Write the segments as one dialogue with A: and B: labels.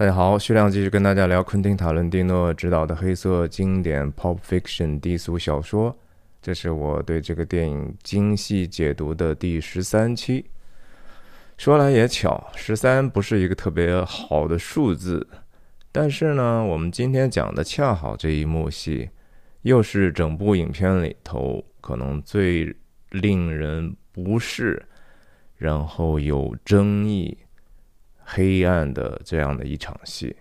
A: 大家好，徐亮继续跟大家聊昆汀·塔伦蒂诺执导的黑色经典 Pop Fiction 低俗小说。这是我对这个电影精细解读的第十三期。说来也巧，十三不是一个特别好的数字，但是呢，我们今天讲的恰好这一幕戏，又是整部影片里头可能最令人不适，然后有争议。黑暗的这样的一场戏，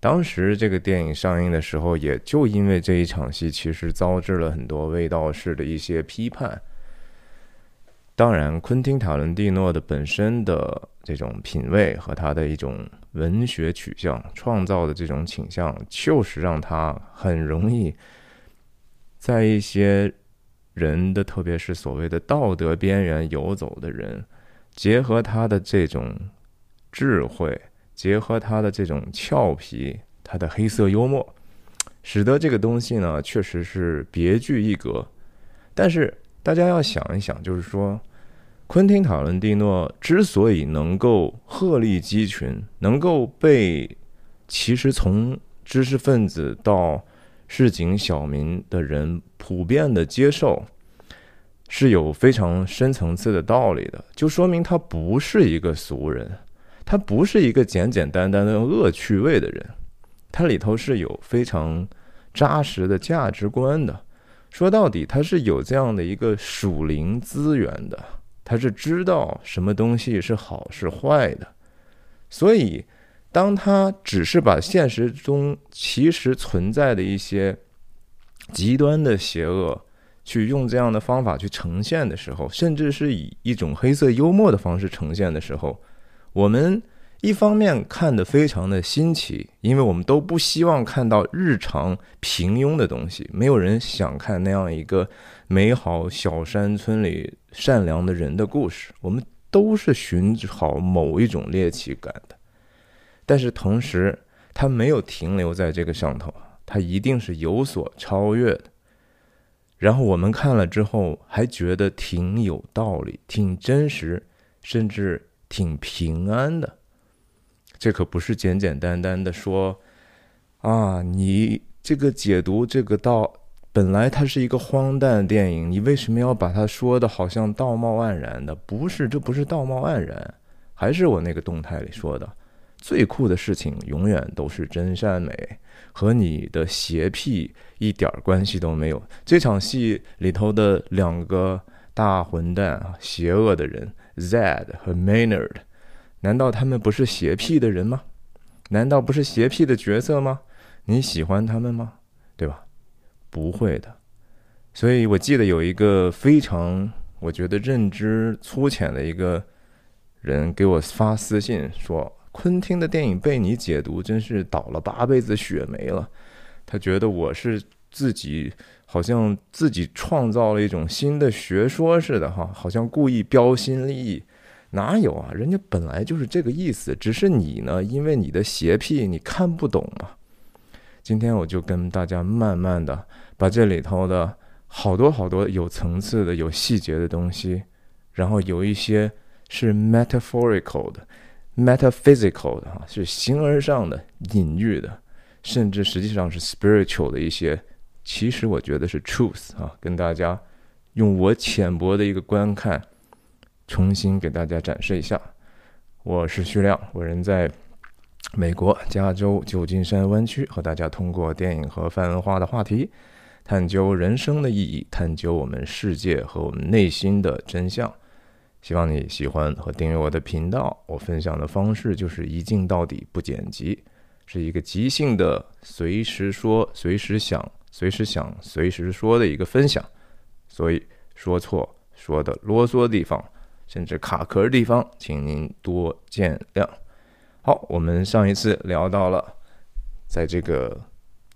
A: 当时这个电影上映的时候，也就因为这一场戏，其实遭致了很多味道式的一些批判。当然，昆汀·塔伦蒂诺的本身的这种品味和他的一种文学取向、创造的这种倾向，就是让他很容易在一些人的，特别是所谓的道德边缘游走的人，结合他的这种。智慧结合他的这种俏皮，他的黑色幽默，使得这个东西呢，确实是别具一格。但是大家要想一想，就是说，昆汀·塔伦蒂诺之所以能够鹤立鸡群，能够被其实从知识分子到市井小民的人普遍的接受，是有非常深层次的道理的，就说明他不是一个俗人。他不是一个简简单单的恶趣味的人，他里头是有非常扎实的价值观的。说到底，他是有这样的一个属灵资源的，他是知道什么东西是好是坏的。所以，当他只是把现实中其实存在的一些极端的邪恶，去用这样的方法去呈现的时候，甚至是以一种黑色幽默的方式呈现的时候。我们一方面看得非常的新奇，因为我们都不希望看到日常平庸的东西，没有人想看那样一个美好小山村里善良的人的故事。我们都是寻找某一种猎奇感的，但是同时，它没有停留在这个上头，它一定是有所超越的。然后我们看了之后，还觉得挺有道理，挺真实，甚至。挺平安的，这可不是简简单单的说啊，你这个解读这个道，本来它是一个荒诞电影，你为什么要把它说的好像道貌岸然的？不是，这不是道貌岸然，还是我那个动态里说的，最酷的事情永远都是真善美，和你的邪癖一点关系都没有。这场戏里头的两个大混蛋，邪恶的人。Zed 和 Maynard，难道他们不是邪僻的人吗？难道不是邪僻的角色吗？你喜欢他们吗？对吧？不会的。所以我记得有一个非常我觉得认知粗浅的一个人给我发私信说：“昆汀的电影被你解读，真是倒了八辈子血霉了。”他觉得我是自己。好像自己创造了一种新的学说似的，哈，好像故意标新立异，哪有啊？人家本来就是这个意思，只是你呢，因为你的邪癖，你看不懂嘛。今天我就跟大家慢慢的把这里头的好多好多有层次的、有细节的东西，然后有一些是 metaphorical 的、metaphysical 的，哈，是形而上的、隐喻的，甚至实际上是 spiritual 的一些。其实我觉得是 truth 啊，跟大家用我浅薄的一个观看，重新给大家展示一下。我是徐亮，我人在美国加州旧金山湾区，和大家通过电影和泛文化的话题，探究人生的意义，探究我们世界和我们内心的真相。希望你喜欢和订阅我的频道。我分享的方式就是一镜到底，不剪辑，是一个即兴的，随时说，随时想。随时想随时说的一个分享，所以说错说的啰嗦的地方，甚至卡壳的地方，请您多见谅。好，我们上一次聊到了，在这个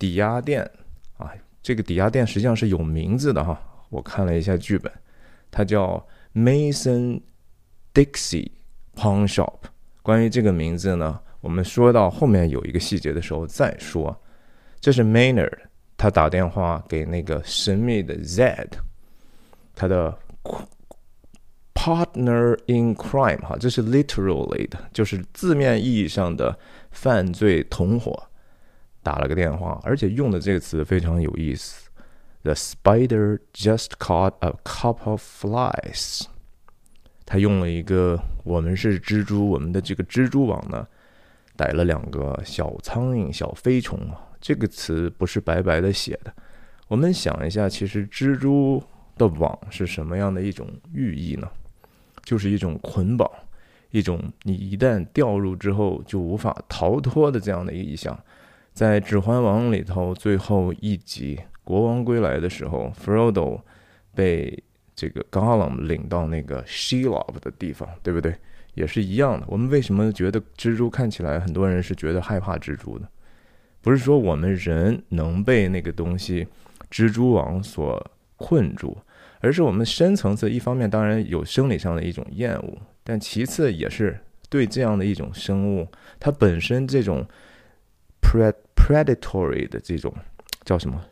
A: 抵押店啊，这个抵押店实际上是有名字的哈。我看了一下剧本，它叫 Mason Dixie Pawn Shop。关于这个名字呢，我们说到后面有一个细节的时候再说。这是 Maynard。他打电话给那个神秘的 Z，他的 partner in crime 哈，这是 literally 的，就是字面意义上的犯罪同伙，打了个电话，而且用的这个词非常有意思。The spider just caught a couple of flies。他用了一个“我们是蜘蛛，我们的这个蜘蛛网呢，逮了两个小苍蝇、小飞虫啊。”这个词不是白白的写的。我们想一下，其实蜘蛛的网是什么样的一种寓意呢？就是一种捆绑，一种你一旦掉入之后就无法逃脱的这样的意象。在《指环王》里头最后一集《国王归来》的时候，Frodo 被这个 Gollum 领到那个 Shelob 的地方，对不对？也是一样的。我们为什么觉得蜘蛛看起来很多人是觉得害怕蜘蛛的？不是说我们人能被那个东西蜘蛛网所困住。而是我们深层次，一方面当然有生理上的一种厌恶，但其次也是对这样的一种生物，它本身这种 pred predatory 的这种叫什么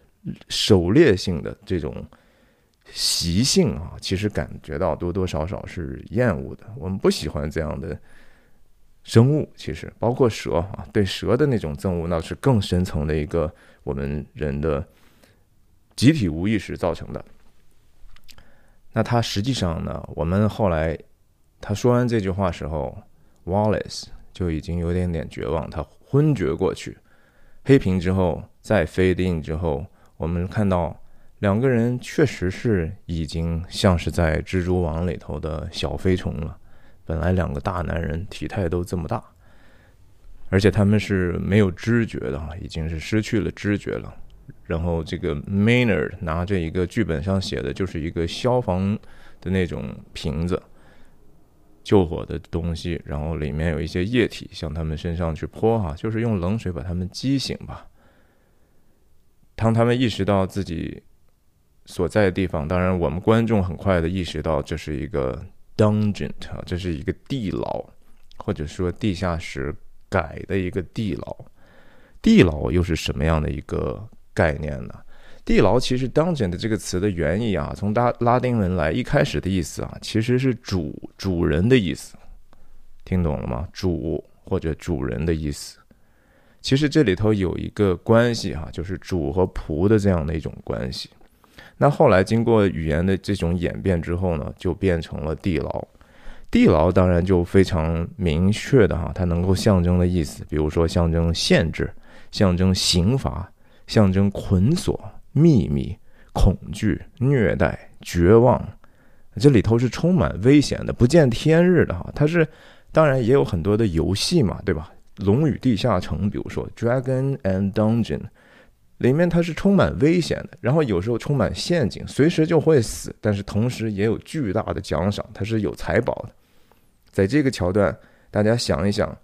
A: 狩猎性的这种习性啊，其实感觉到多多少少是厌恶的。我们不喜欢这样的生物，其实包括蛇啊，对蛇的那种憎恶，那是更深层的一个我们人的集体无意识造成的。那他实际上呢？我们后来他说完这句话时候，Wallace 就已经有点点绝望，他昏厥过去。黑屏之后，再 fade in 之后，我们看到两个人确实是已经像是在蜘蛛网里头的小飞虫了。本来两个大男人体态都这么大，而且他们是没有知觉的，已经是失去了知觉了。然后这个 Maynard 拿着一个剧本上写的就是一个消防的那种瓶子，救火的东西，然后里面有一些液体向他们身上去泼哈，就是用冷水把他们激醒吧。当他们意识到自己所在的地方，当然我们观众很快的意识到这是一个 dungeon 啊，这是一个地牢，或者说地下室改的一个地牢。地牢又是什么样的一个？概念呢？地牢其实 “dungeon” 的这个词的原意啊，从拉拉丁文来，一开始的意思啊，其实是主主人的意思，听懂了吗？主或者主人的意思。其实这里头有一个关系哈，就是主和仆的这样的一种关系。那后来经过语言的这种演变之后呢，就变成了地牢。地牢当然就非常明确的哈，它能够象征的意思，比如说象征限制，象征刑罚。象征捆锁、秘密、恐惧、虐待、绝望，这里头是充满危险的、不见天日的哈。它是当然也有很多的游戏嘛，对吧？《龙与地下城》，比如说《Dragon and Dungeon》，里面它是充满危险的，然后有时候充满陷阱，随时就会死，但是同时也有巨大的奖赏，它是有财宝的。在这个桥段，大家想一想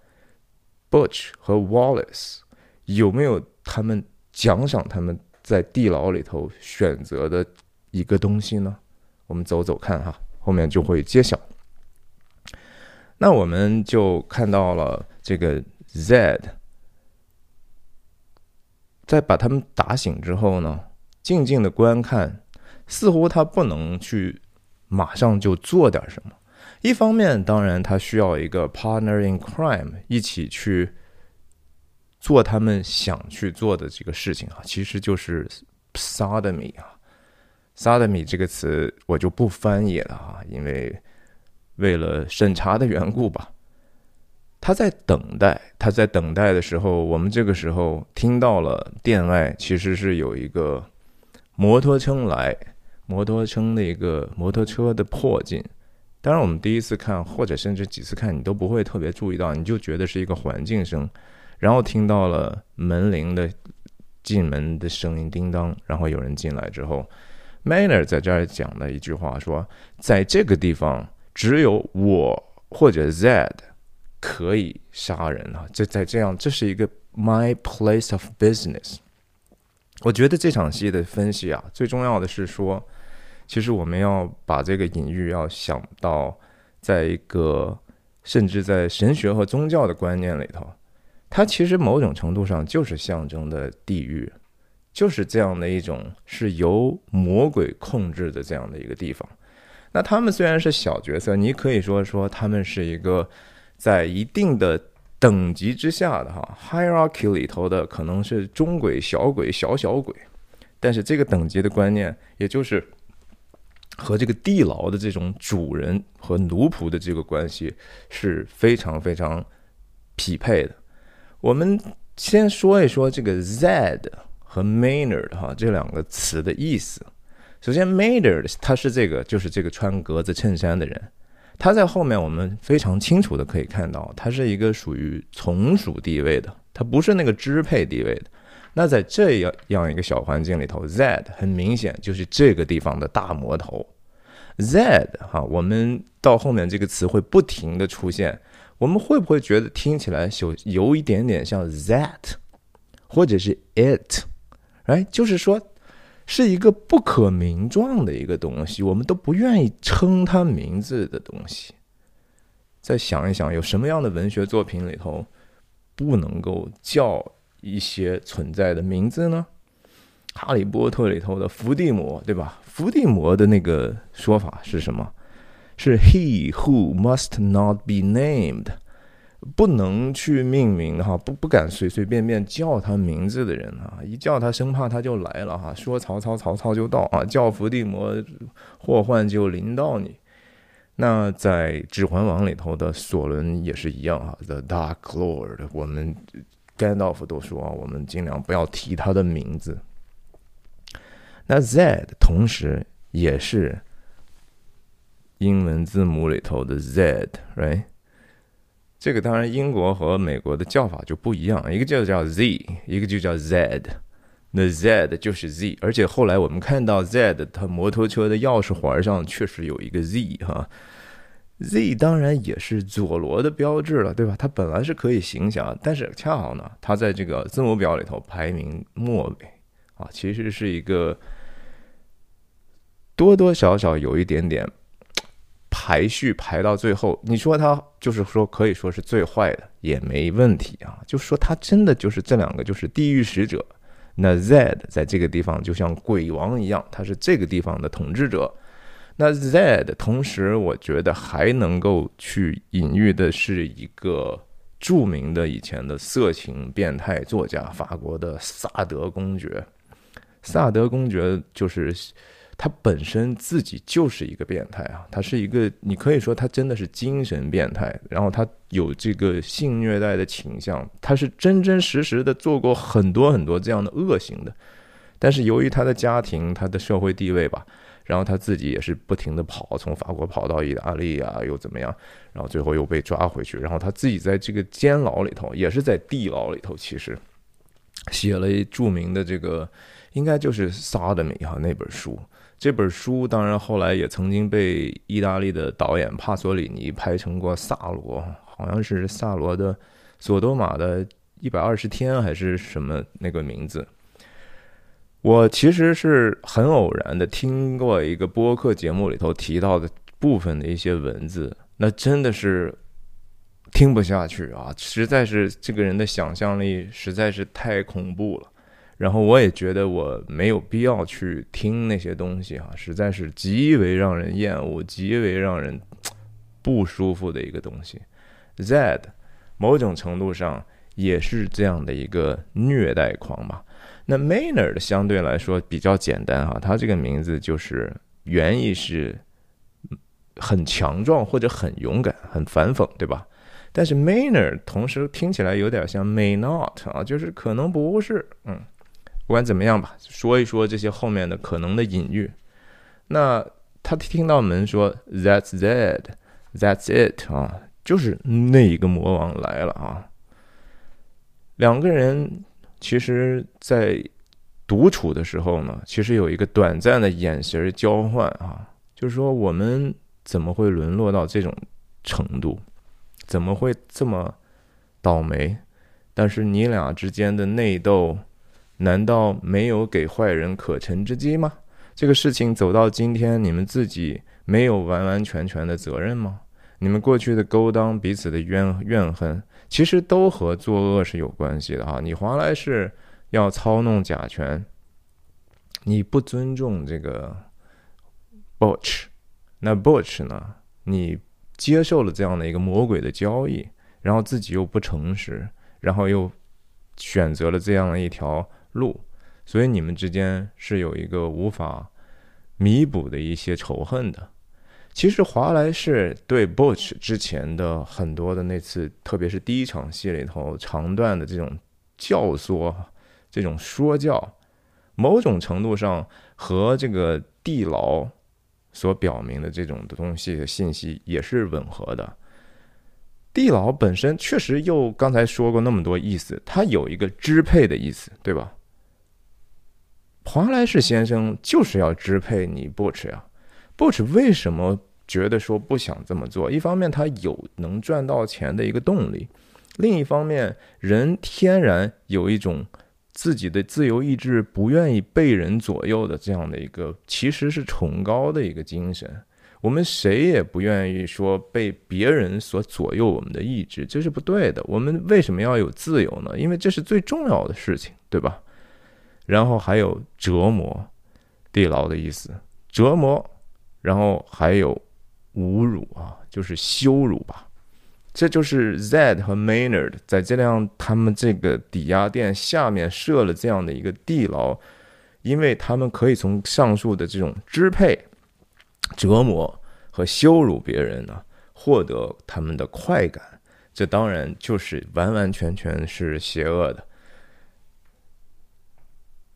A: ，Butch 和 Wallace 有没有他们？奖赏他们在地牢里头选择的一个东西呢？我们走走看哈，后面就会揭晓。那我们就看到了这个 Zed 在把他们打醒之后呢，静静的观看，似乎他不能去马上就做点什么。一方面，当然他需要一个 partner in crime 一起去。做他们想去做的这个事情啊，其实就是 sodomy 啊，sodomy 这个词我就不翻译了啊，因为为了审查的缘故吧。他在等待，他在等待的时候，我们这个时候听到了店外其实是有一个摩托车来，摩托车的一个摩托车的破镜。当然，我们第一次看或者甚至几次看，你都不会特别注意到，你就觉得是一个环境声。然后听到了门铃的进门的声音，叮当。然后有人进来之后，Manner 在这儿讲了一句话，说：“在这个地方，只有我或者 Z 可以杀人啊！这在这样，这是一个 My place of business。”我觉得这场戏的分析啊，最重要的是说，其实我们要把这个隐喻要想到，在一个甚至在神学和宗教的观念里头。它其实某种程度上就是象征的地狱，就是这样的一种是由魔鬼控制的这样的一个地方。那他们虽然是小角色，你可以说说他们是一个在一定的等级之下的哈 hierarchy 里头的，可能是中鬼、小鬼、小小鬼。但是这个等级的观念，也就是和这个地牢的这种主人和奴仆的这个关系是非常非常匹配的。我们先说一说这个 Zed 和 Maynard 哈这两个词的意思。首先，Maynard 他是这个就是这个穿格子衬衫的人，他在后面我们非常清楚的可以看到，他是一个属于从属地位的，他不是那个支配地位的。那在这样样一个小环境里头，Zed 很明显就是这个地方的大魔头。Zed 哈，我们到后面这个词会不停的出现，我们会不会觉得听起来有有一点点像 That，或者是 It，哎，就是说是一个不可名状的一个东西，我们都不愿意称它名字的东西。再想一想，有什么样的文学作品里头不能够叫？一些存在的名字呢？《哈利波特》里头的伏地魔，对吧？伏地魔的那个说法是什么？是 He who must not be named，不能去命名哈，不不敢随随便便叫他名字的人啊，一叫他生怕他就来了哈，说曹操曹操就到啊，叫伏地魔祸患就临到你。那在《指环王》里头的索伦也是一样啊，The Dark Lord，我们。甘道夫都说啊：“我们尽量不要提他的名字。”那 Z 同时也是英文字母里头的 Z，right？这个当然英国和美国的叫法就不一样，一个就叫 Z，一个就叫 Z。那 Z 就是 Z，而且后来我们看到 Z 它摩托车的钥匙环上确实有一个 Z 哈。Z 当然也是佐罗的标志了，对吧？它本来是可以行侠，但是恰好呢，它在这个字母表里头排名末尾啊，其实是一个多多少少有一点点排序排到最后。你说它就是说可以说是最坏的也没问题啊，就说它真的就是这两个就是地狱使者。那 Z 在这个地方就像鬼王一样，他是这个地方的统治者。那 Z 同时，我觉得还能够去隐喻的是一个著名的以前的色情变态作家，法国的萨德公爵。萨德公爵就是他本身自己就是一个变态啊，他是一个，你可以说他真的是精神变态，然后他有这个性虐待的倾向，他是真真实实的做过很多很多这样的恶行的。但是由于他的家庭，他的社会地位吧。然后他自己也是不停的跑，从法国跑到意大利啊，又怎么样？然后最后又被抓回去。然后他自己在这个监牢里头，也是在地牢里头，其实写了著名的这个，应该就是《萨德米》哈那本书。这本书当然后来也曾经被意大利的导演帕索里尼拍成过《萨罗》，好像是萨罗的索多玛的一百二十天还是什么那个名字。我其实是很偶然的听过一个播客节目里头提到的部分的一些文字，那真的是听不下去啊！实在是这个人的想象力实在是太恐怖了。然后我也觉得我没有必要去听那些东西哈，实在是极为让人厌恶、极为让人不舒服的一个东西。Z，某种程度上也是这样的一个虐待狂吧。那 Maynard 相对来说比较简单哈，他这个名字就是原意是很强壮或者很勇敢、很反讽，对吧？但是 Maynard 同时听起来有点像 May not 啊，就是可能不是，嗯，不管怎么样吧，说一说这些后面的可能的隐喻。那他听到门说 That's that, That's it 啊，就是那一个魔王来了啊，两个人。其实，在独处的时候呢，其实有一个短暂的眼神交换啊，就是说我们怎么会沦落到这种程度，怎么会这么倒霉？但是你俩之间的内斗，难道没有给坏人可乘之机吗？这个事情走到今天，你们自己没有完完全全的责任吗？你们过去的勾当，彼此的怨怨恨。其实都和作恶是有关系的哈。你华莱士要操弄甲醛，你不尊重这个 Butch，那 Butch 呢？你接受了这样的一个魔鬼的交易，然后自己又不诚实，然后又选择了这样的一条路，所以你们之间是有一个无法弥补的一些仇恨的。其实华莱士对 Butch 之前的很多的那次，特别是第一场戏里头长段的这种教唆、这种说教，某种程度上和这个地牢。所表明的这种的东西的信息也是吻合的。地牢本身确实又刚才说过那么多意思，它有一个支配的意思，对吧？华莱士先生就是要支配你 Butch 呀，Butch 为什么觉得说不想这么做？一方面他有能赚到钱的一个动力，另一方面人天然有一种。自己的自由意志不愿意被人左右的这样的一个，其实是崇高的一个精神。我们谁也不愿意说被别人所左右我们的意志，这是不对的。我们为什么要有自由呢？因为这是最重要的事情，对吧？然后还有折磨，地牢的意思，折磨，然后还有侮辱啊，就是羞辱吧。这就是 Zed 和 Maynard 在这辆他们这个抵押店下面设了这样的一个地牢，因为他们可以从上述的这种支配、折磨和羞辱别人呢，获得他们的快感。这当然就是完完全全是邪恶的。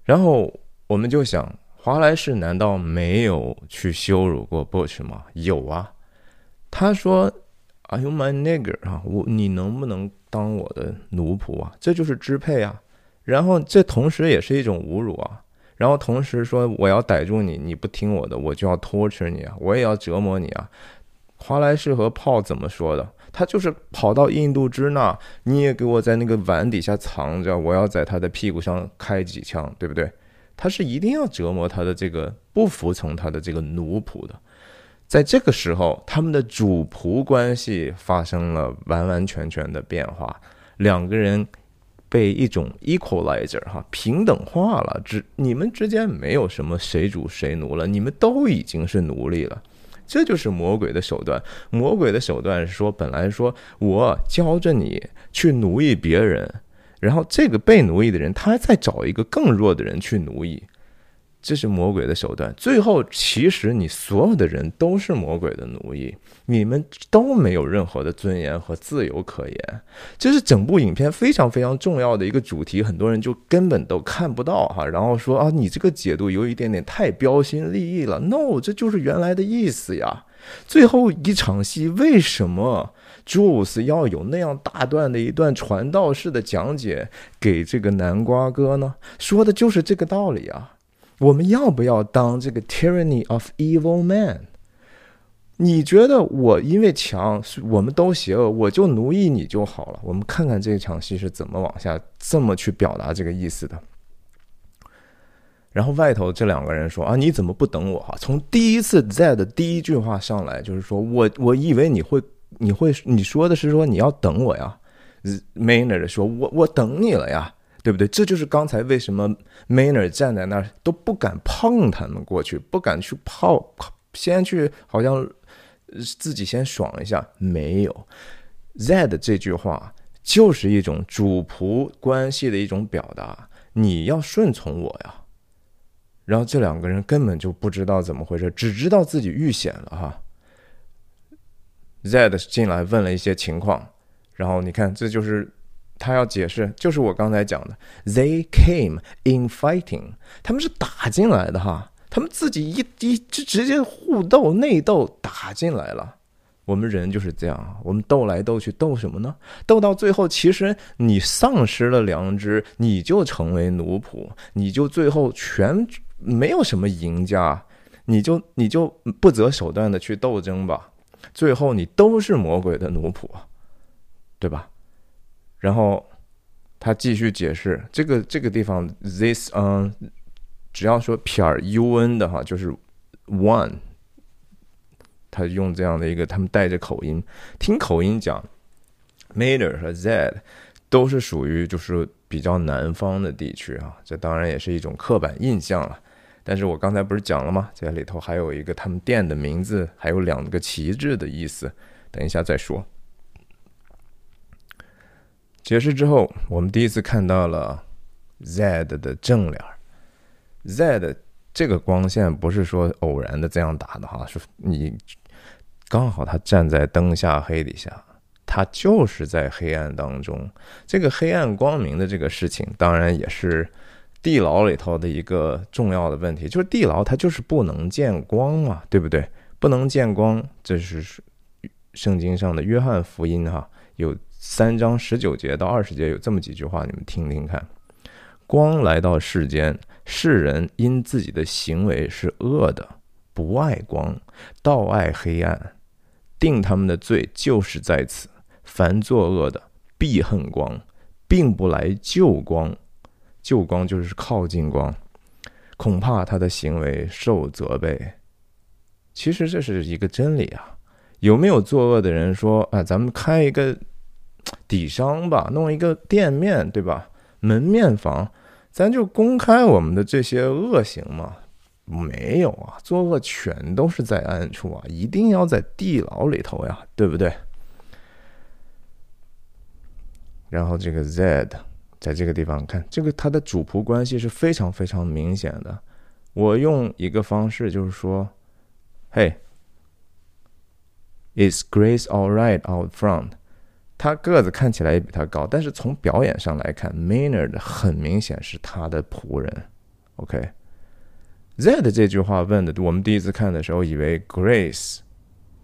A: 然后我们就想，华莱士难道没有去羞辱过 Bush 吗？有啊，他说。Are you my nigger 啊？我你能不能当我的奴仆啊？这就是支配啊。然后这同时也是一种侮辱啊。然后同时说我要逮住你，你不听我的，我就要 torture 你啊，我也要折磨你啊。华莱士和炮怎么说的？他就是跑到印度支那，你也给我在那个碗底下藏着，我要在他的屁股上开几枪，对不对？他是一定要折磨他的这个不服从他的这个奴仆的。在这个时候，他们的主仆关系发生了完完全全的变化，两个人被一种 equalizer 哈平等化了，只你们之间没有什么谁主谁奴了，你们都已经是奴隶了，这就是魔鬼的手段。魔鬼的手段是说，本来说我教着你去奴役别人，然后这个被奴役的人，他再找一个更弱的人去奴役。这是魔鬼的手段。最后，其实你所有的人都是魔鬼的奴役，你们都没有任何的尊严和自由可言。这是整部影片非常非常重要的一个主题，很多人就根本都看不到哈。然后说啊，你这个解读有一点点太标新立异了。No，这就是原来的意思呀。最后一场戏，为什么 Jules 要有那样大段的一段传道式的讲解给这个南瓜哥呢？说的就是这个道理啊。我们要不要当这个 tyranny of evil man？你觉得我因为强，我们都邪恶，我就奴役你就好了？我们看看这场戏是怎么往下这么去表达这个意思的。然后外头这两个人说啊，你怎么不等我哈？从第一次在的第一句话上来就是说我我以为你会你会你说的是说你要等我呀？Maynard 说我我等你了呀。对不对？这就是刚才为什么 Mayner 站在那儿都不敢碰他们过去，不敢去泡，先去好像自己先爽一下。没有，Z 的这句话就是一种主仆关系的一种表达。你要顺从我呀。然后这两个人根本就不知道怎么回事，只知道自己遇险了哈。Z 进来问了一些情况，然后你看，这就是。他要解释，就是我刚才讲的，They came in fighting，他们是打进来的哈，他们自己一一就直接互斗内斗打进来了。我们人就是这样，我们斗来斗去，斗什么呢？斗到最后，其实你丧失了良知，你就成为奴仆，你就最后全没有什么赢家，你就你就不择手段的去斗争吧，最后你都是魔鬼的奴仆，对吧？然后他继续解释，这个这个地方，this 嗯，只要说撇 u n 的哈，就是 one，他用这样的一个，他们带着口音，听口音讲，Mader 和 Z 都是属于就是比较南方的地区啊，这当然也是一种刻板印象了。但是我刚才不是讲了吗？这里头还有一个他们店的名字，还有两个旗帜的意思，等一下再说。解释之后，我们第一次看到了 Z 的正脸。Z 的这个光线不是说偶然的这样打的哈，是你刚好他站在灯下黑底下，他就是在黑暗当中。这个黑暗光明的这个事情，当然也是地牢里头的一个重要的问题，就是地牢它就是不能见光嘛，对不对？不能见光，这是圣经上的约翰福音哈，有三章十九节到二十节有这么几句话，你们听听看。光来到世间。世人因自己的行为是恶的，不爱光，倒爱黑暗，定他们的罪就是在此。凡作恶的，必恨光，并不来救光。救光就是靠近光，恐怕他的行为受责备。其实这是一个真理啊！有没有作恶的人说：“啊，咱们开一个底商吧，弄一个店面，对吧？门面房。”咱就公开我们的这些恶行嘛？没有啊，作恶全都是在暗处啊，一定要在地牢里头呀，对不对？然后这个 Z 在这个地方看，这个它的主仆关系是非常非常明显的。我用一个方式就是说，嘿，Is Grace all right out front？他个子看起来也比他高，但是从表演上来看，Maynard 很明显是他的仆人。OK，Z 的这句话问的，我们第一次看的时候以为 Grace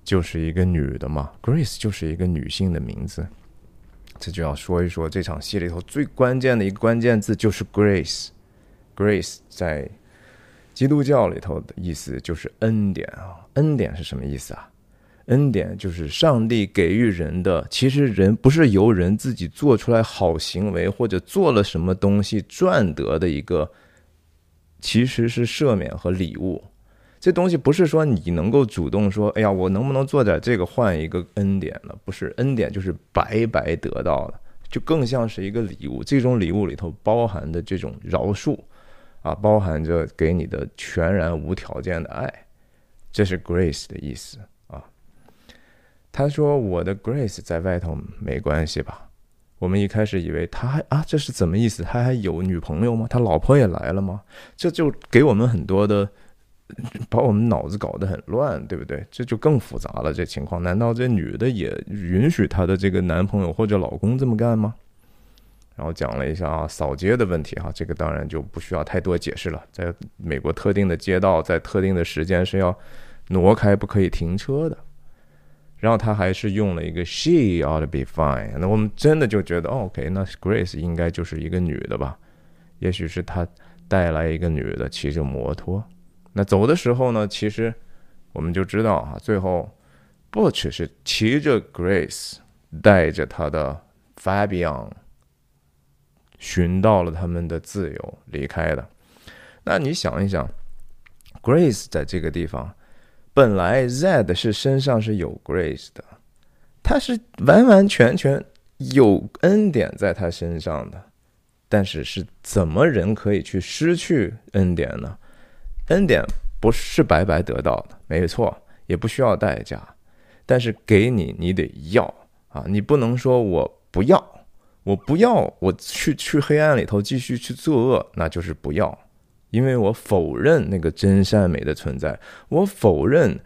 A: 就是一个女的嘛，Grace 就是一个女性的名字。这就要说一说这场戏里头最关键的一个关键字就是 Grace。Grace 在基督教里头的意思就是恩典啊，恩典是什么意思啊？恩典就是上帝给予人的，其实人不是由人自己做出来好行为或者做了什么东西赚得的一个，其实是赦免和礼物。这东西不是说你能够主动说，哎呀，我能不能做点这个换一个恩典呢？不是，恩典就是白白得到的，就更像是一个礼物。这种礼物里头包含的这种饶恕，啊，包含着给你的全然无条件的爱，这是 grace 的意思。他说：“我的 Grace 在外头没关系吧？”我们一开始以为他还啊，这是怎么意思？他还有女朋友吗？他老婆也来了吗？这就给我们很多的，把我们脑子搞得很乱，对不对？这就更复杂了。这情况，难道这女的也允许她的这个男朋友或者老公这么干吗？然后讲了一下啊，扫街的问题哈，这个当然就不需要太多解释了。在美国，特定的街道在特定的时间是要挪开，不可以停车的。然后他还是用了一个 she ought to be fine，那我们真的就觉得，OK，那 Grace 应该就是一个女的吧？也许是他带来一个女的骑着摩托。那走的时候呢，其实我们就知道啊，最后 Butch 是骑着 Grace 带着他的 Fabian 寻到了他们的自由离开的。那你想一想，Grace 在这个地方。本来 Z 是身上是有 Grace 的，他是完完全全有恩典在他身上的，但是是怎么人可以去失去恩典呢？恩典不是白白得到的，没错，也不需要代价，但是给你你得要啊，你不能说我不要，我不要，我去去黑暗里头继续去作恶，那就是不要。因为我否认那个真善美的存在，我否认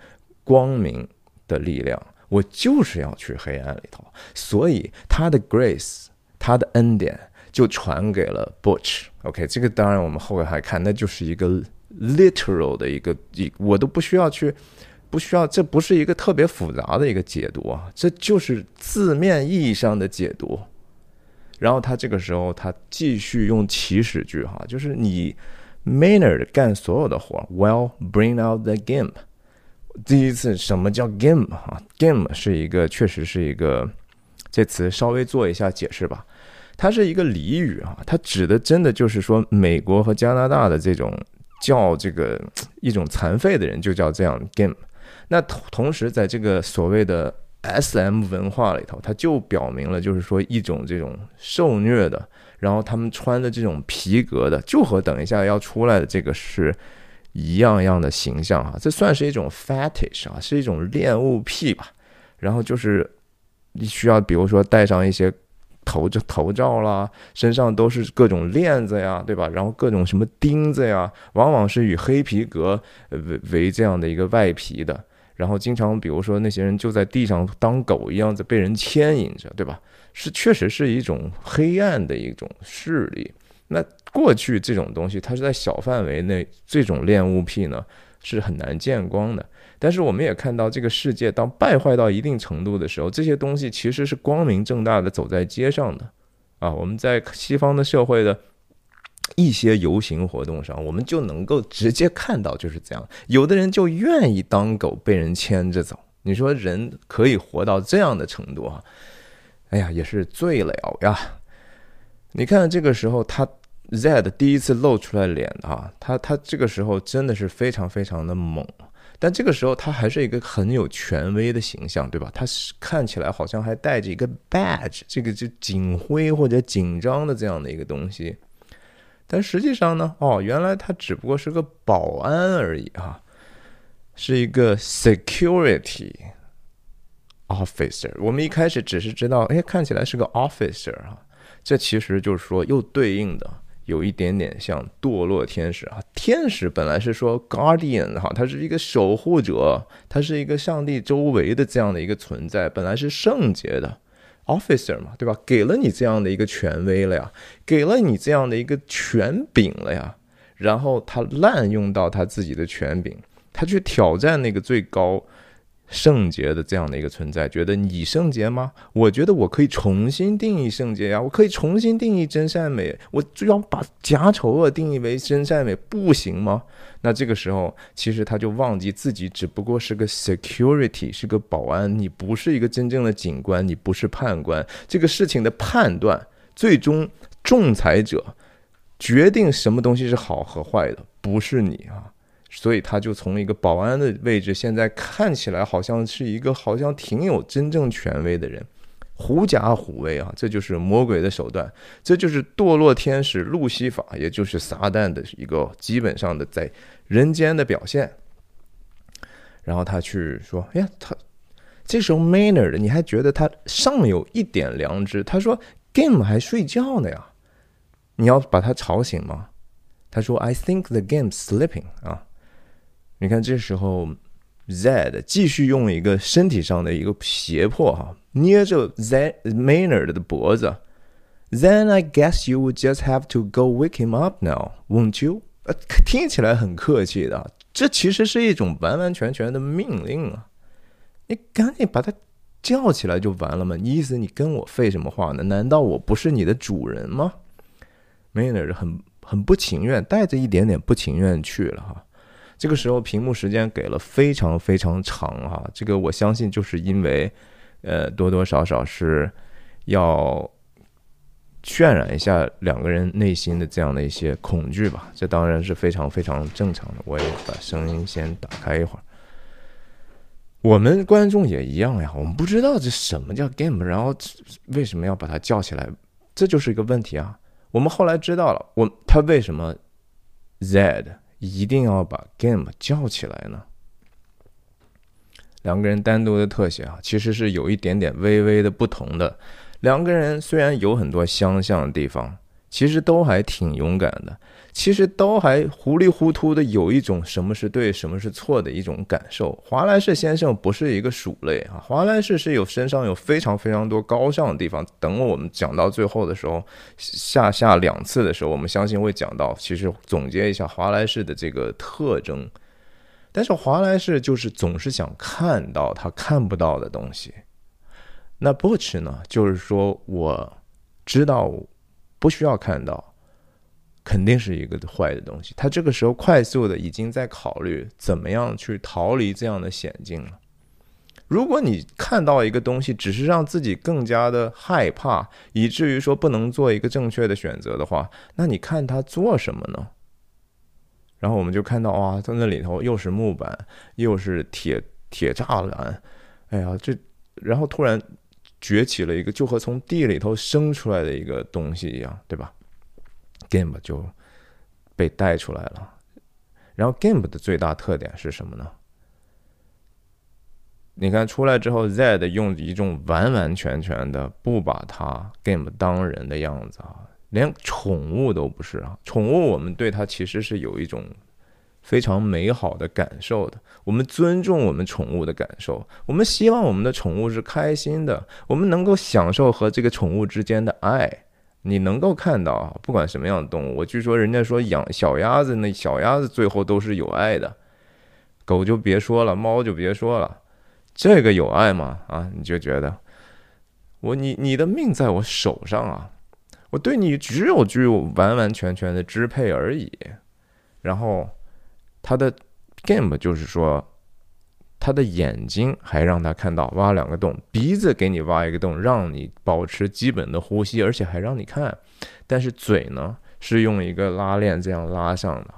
A: 光明的力量，我就是要去黑暗里头。所以他的 grace，他的恩典就传给了 Butch。OK，这个当然我们后面还看，那就是一个 literal 的一个，一我都不需要去，不需要，这不是一个特别复杂的一个解读啊，这就是字面意义上的解读。然后他这个时候他继续用祈使句哈，就是你。Maynard 干所有的活，Well bring out the gimp。第一次什么叫 gimp 啊？gimp 是一个，确实是一个，这词稍微做一下解释吧。它是一个俚语啊，它指的真的就是说美国和加拿大的这种叫这个一种残废的人就叫这样 gimp。那同同时在这个所谓的 SM 文化里头，它就表明了就是说一种这种受虐的。然后他们穿的这种皮革的，就和等一下要出来的这个是一样样的形象啊，这算是一种 fetish 啊，是一种恋物癖吧。然后就是你需要，比如说戴上一些头罩头罩啦，身上都是各种链子呀，对吧？然后各种什么钉子呀，往往是以黑皮革为为这样的一个外皮的。然后经常，比如说那些人就在地上当狗一样在被人牵引着，对吧？是确实是一种黑暗的一种势力。那过去这种东西，它是在小范围内，这种恋物癖呢是很难见光的。但是我们也看到，这个世界当败坏到一定程度的时候，这些东西其实是光明正大的走在街上的。啊，我们在西方的社会的一些游行活动上，我们就能够直接看到就是这样。有的人就愿意当狗被人牵着走。你说人可以活到这样的程度啊？哎呀，也是醉了呀！你看这个时候他。Z 第一次露出来脸啊，他他这个时候真的是非常非常的猛，但这个时候他还是一个很有权威的形象，对吧？他是看起来好像还带着一个 badge，这个就警徽或者紧张的这样的一个东西，但实际上呢，哦，原来他只不过是个保安而已啊，是一个 security officer。我们一开始只是知道，哎，看起来是个 officer 啊，这其实就是说又对应的。有一点点像堕落天使啊，天使本来是说 guardian 哈，他是一个守护者，他是一个上帝周围的这样的一个存在，本来是圣洁的 officer 嘛，对吧？给了你这样的一个权威了呀，给了你这样的一个权柄了呀，然后他滥用到他自己的权柄，他去挑战那个最高。圣洁的这样的一个存在，觉得你圣洁吗？我觉得我可以重新定义圣洁呀，我可以重新定义真善美，我就要把假丑恶定义为真善美，不行吗？那这个时候，其实他就忘记自己只不过是个 security，是个保安，你不是一个真正的警官，你不是判官，这个事情的判断，最终仲裁者决定什么东西是好和坏的，不是你啊。所以他就从一个保安的位置，现在看起来好像是一个好像挺有真正权威的人，狐假虎威啊！这就是魔鬼的手段，这就是堕落天使路西法，也就是撒旦的一个基本上的在人间的表现。然后他去说：“哎呀，他这时候 Manner，你还觉得他尚有一点良知？他说 Game 还睡觉呢呀，你要把他吵醒吗？”他说：“I think the game sleeping 啊。”你看，这时候 Zed 继续用一个身体上的一个胁迫哈，捏着 Z Maynard 的脖子。Then I guess you would just have to go wake him up now, won't you？呃，听起来很客气的，这其实是一种完完全全的命令啊！你赶紧把他叫起来就完了嘛？意思你跟我废什么话呢？难道我不是你的主人吗？Maynard 很很不情愿，带着一点点不情愿去了哈。这个时候，屏幕时间给了非常非常长哈，这个我相信就是因为，呃，多多少少是要渲染一下两个人内心的这样的一些恐惧吧，这当然是非常非常正常的。我也把声音先打开一会儿。我们观众也一样呀，我们不知道这什么叫 game，然后为什么要把它叫起来，这就是一个问题啊。我们后来知道了，我他为什么 Z。一定要把 game 叫起来呢？两个人单独的特写啊，其实是有一点点微微的不同的。两个人虽然有很多相像的地方。其实都还挺勇敢的，其实都还糊里糊涂的有一种什么是对，什么是错的一种感受。华莱士先生不是一个鼠类啊，华莱士是有身上有非常非常多高尚的地方。等我们讲到最后的时候，下下两次的时候，我们相信会讲到。其实总结一下华莱士的这个特征，但是华莱士就是总是想看到他看不到的东西。那 Butch 呢，就是说我知道。不需要看到，肯定是一个坏的东西。他这个时候快速的已经在考虑怎么样去逃离这样的险境了。如果你看到一个东西，只是让自己更加的害怕，以至于说不能做一个正确的选择的话，那你看他做什么呢？然后我们就看到哇，在那里头又是木板，又是铁铁栅栏，哎呀，这然后突然。崛起了一个，就和从地里头生出来的一个东西一样，对吧？Game 就被带出来了，然后 GIMP 的最大特点是什么呢？你看出来之后，Z 用一种完完全全的不把它 GIMP 当人的样子啊，连宠物都不是啊。宠物我们对它其实是有一种非常美好的感受的，我们尊重我们宠物的感受，我们希望我们的宠物是开心的，我们能够享受和这个宠物之间的爱。你能够看到，不管什么样的动物，我据说人家说养小鸭子，那小鸭子最后都是有爱的，狗就别说了，猫就别说了。这个有爱吗？啊，你就觉得我你你的命在我手上啊，我对你只有具有完完全全的支配而已。然后他的 game 就是说，他的眼睛还让他看到挖两个洞，鼻子给你挖一个洞，让你保持基本的呼吸，而且还让你看。但是嘴呢，是用一个拉链这样拉上的。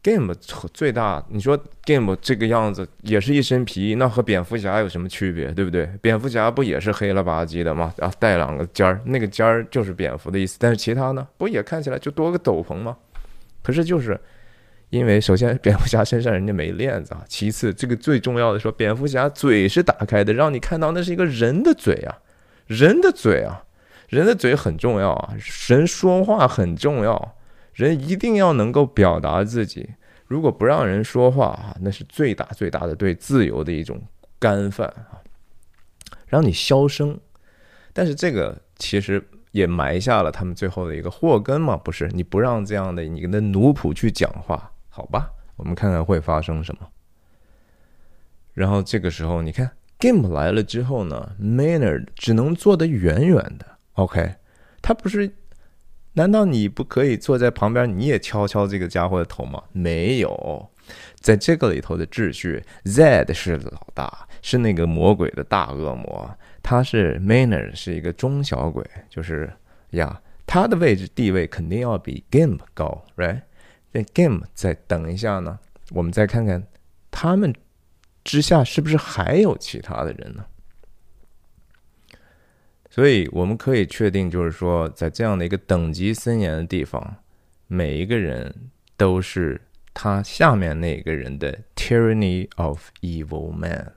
A: Game 最大，你说 Game 这个样子也是一身皮，那和蝙蝠侠有什么区别，对不对？蝙蝠侠不也是黑了吧唧的吗？啊，带两个尖儿，那个尖儿就是蝙蝠的意思。但是其他呢，不也看起来就多个斗篷吗？可是就是因为首先蝙蝠侠身上人家没链子啊，其次这个最重要的说，蝙蝠侠嘴是打开的，让你看到那是一个人的嘴啊，人的嘴啊，人的嘴很重要啊，人说话很重要。人一定要能够表达自己，如果不让人说话啊，那是最大最大的对自由的一种干饭啊，让你消声。但是这个其实也埋下了他们最后的一个祸根嘛，不是？你不让这样的你的奴仆去讲话，好吧？我们看看会发生什么。然后这个时候，你看 Game 来了之后呢，Maynard 只能坐得远远的。OK，他不是。难道你不可以坐在旁边，你也敲敲这个家伙的头吗？没有，在这个里头的秩序，Z 是老大，是那个魔鬼的大恶魔，他是 Maynard 是一个中小鬼，就是呀，他的位置地位肯定要比 Game 高，right？那 Game 再等一下呢，我们再看看他们之下是不是还有其他的人呢？所以我们可以确定，就是说，在这样的一个等级森严的地方，每一个人都是他下面那个人的 tyranny of evil man，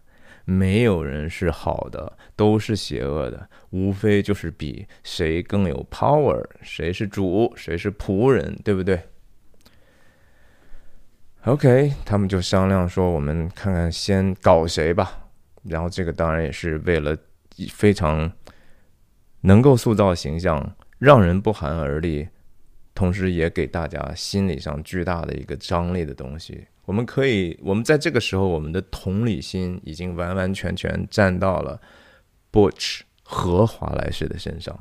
A: 没有人是好的，都是邪恶的，无非就是比谁更有 power，谁是主，谁是仆人，对不对？OK，他们就商量说，我们看看先搞谁吧。然后这个当然也是为了非常。能够塑造形象，让人不寒而栗，同时也给大家心理上巨大的一个张力的东西。我们可以，我们在这个时候，我们的同理心已经完完全全站到了 Butch 和华莱士的身上。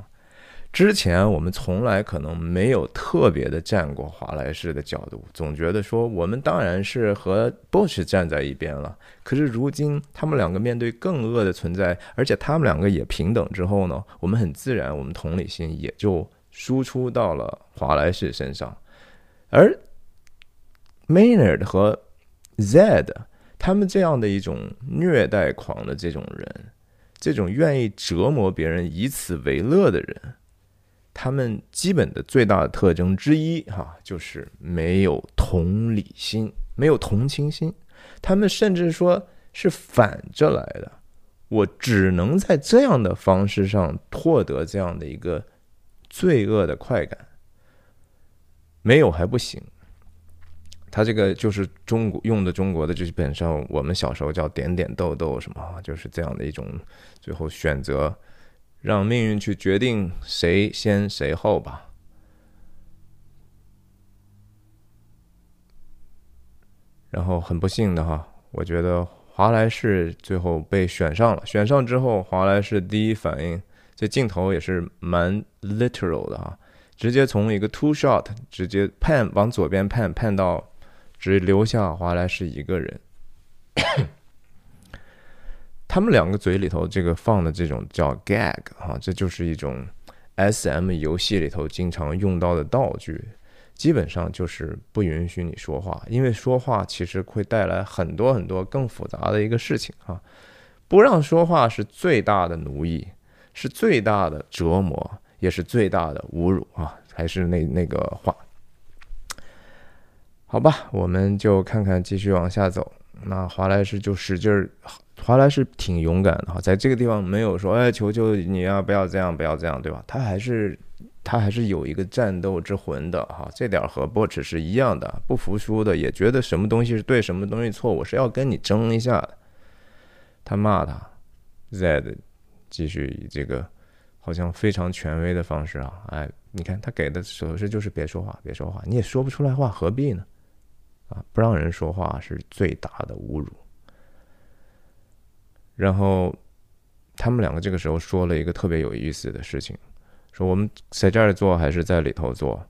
A: 之前我们从来可能没有特别的站过华莱士的角度，总觉得说我们当然是和 Bush 站在一边了。可是如今他们两个面对更恶的存在，而且他们两个也平等之后呢，我们很自然，我们同理心也就输出到了华莱士身上。而 Maynard 和 Zed 他们这样的一种虐待狂的这种人，这种愿意折磨别人以此为乐的人。他们基本的最大的特征之一，哈，就是没有同理心，没有同情心。他们甚至说是反着来的，我只能在这样的方式上获得这样的一个罪恶的快感，没有还不行。他这个就是中国用的中国的，就基本上我们小时候叫点点豆豆什么，就是这样的一种最后选择。让命运去决定谁先谁后吧。然后很不幸的哈，我觉得华莱士最后被选上了。选上之后，华莱士第一反应，这镜头也是蛮 literal 的哈，直接从一个 two shot 直接 pan 往左边 pan pan 到只留下华莱士一个人。他们两个嘴里头这个放的这种叫 gag 哈，这就是一种 S.M 游戏里头经常用到的道具，基本上就是不允许你说话，因为说话其实会带来很多很多更复杂的一个事情啊。不让说话是最大的奴役，是最大的折磨，也是最大的侮辱啊！还是那那个话。好吧，我们就看看继续往下走。那华莱士就使劲儿，华莱士挺勇敢的哈，在这个地方没有说哎，求求你啊，不要这样，不要这样，对吧？他还是他还是有一个战斗之魂的哈，这点和波池是一样的，不服输的，也觉得什么东西是对，什么东西错，我是要跟你争一下。他骂他，Z 继续以这个好像非常权威的方式啊，哎，你看他给的手势就是别说话，别说话，你也说不出来话，何必呢？啊，不让人说话是最大的侮辱。然后他们两个这个时候说了一个特别有意思的事情，说我们在这儿做还是在里头做？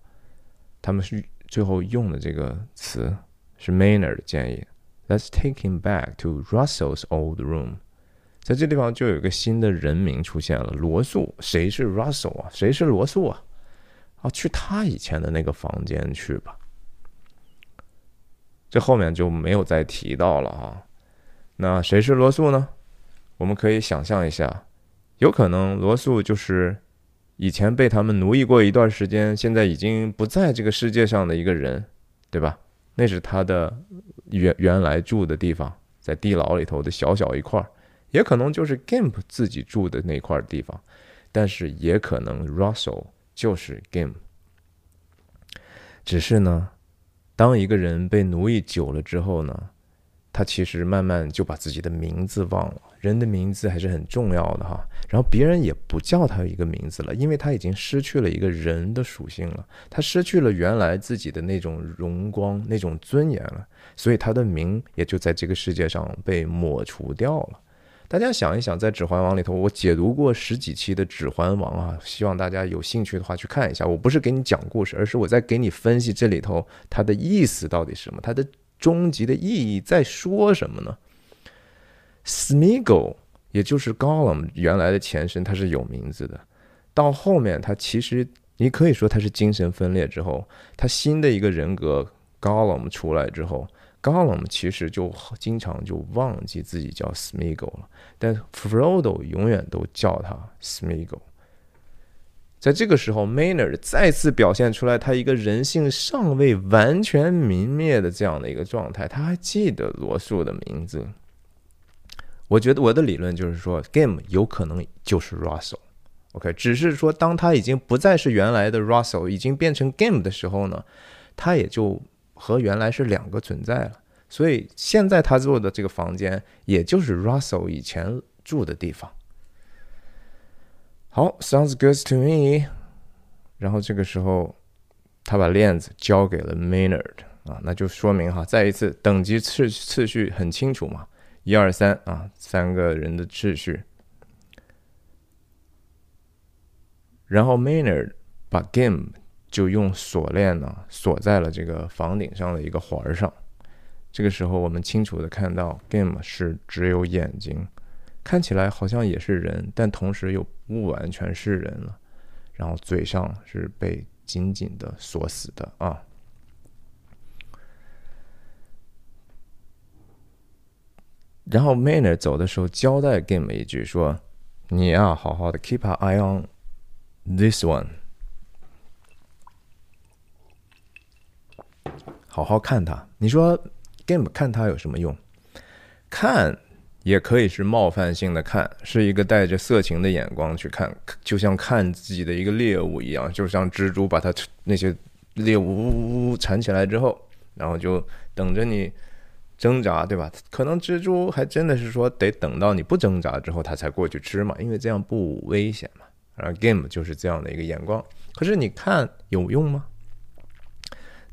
A: 他们是最后用的这个词是 Maynard 的建议，Let's take him back to Russell's old room。在这地方就有一个新的人名出现了，罗素。谁是 Russell 啊？谁是罗素啊？啊，去他以前的那个房间去吧。这后面就没有再提到了啊。那谁是罗素呢？我们可以想象一下，有可能罗素就是以前被他们奴役过一段时间，现在已经不在这个世界上的一个人，对吧？那是他的原原来住的地方，在地牢里头的小小一块儿，也可能就是 Gimp 自己住的那块地方，但是也可能 Russell 就是 Gimp，只是呢。当一个人被奴役久了之后呢，他其实慢慢就把自己的名字忘了。人的名字还是很重要的哈。然后别人也不叫他一个名字了，因为他已经失去了一个人的属性了，他失去了原来自己的那种荣光、那种尊严了，所以他的名也就在这个世界上被抹除掉了。大家想一想，在《指环王》里头，我解读过十几期的《指环王》啊，希望大家有兴趣的话去看一下。我不是给你讲故事，而是我在给你分析这里头它的意思到底是什么，它的终极的意义在说什么呢？Smeagol，也就是 Gollum 原来的前身，它是有名字的。到后面，它其实你可以说它是精神分裂之后，它新的一个人格 Gollum 出来之后。Gollum 其实就经常就忘记自己叫 Smeagol 了，但 Frodo 永远都叫他 Smeagol。在这个时候，Maynard 再次表现出来他一个人性尚未完全泯灭的这样的一个状态，他还记得罗素的名字。我觉得我的理论就是说，Game 有可能就是 Russell，OK，只是说当他已经不再是原来的 Russell，已经变成 Game 的时候呢，他也就。和原来是两个存在了，所以现在他住的这个房间，也就是 Russell 以前住的地方。好，Sounds good to me。然后这个时候，他把链子交给了 Maynard 啊，那就说明哈，再一次等级次次序很清楚嘛，一二三啊，三个人的秩序。然后 Maynard 把 Game。就用锁链呢锁在了这个房顶上的一个环上。这个时候，我们清楚的看到，Game 是只有眼睛，看起来好像也是人，但同时又不完全是人了。然后嘴上是被紧紧的锁死的啊。然后 Manner 走的时候交代 Game 一句说：“你呀，好好的 keep an eye on this one。”好好看他，你说 game 看他有什么用？看也可以是冒犯性的看，是一个带着色情的眼光去看，就像看自己的一个猎物一样，就像蜘蛛把它那些猎物呜呜呜缠起来之后，然后就等着你挣扎，对吧？可能蜘蛛还真的是说得等到你不挣扎之后，它才过去吃嘛，因为这样不危险嘛。然后 game 就是这样的一个眼光，可是你看有用吗？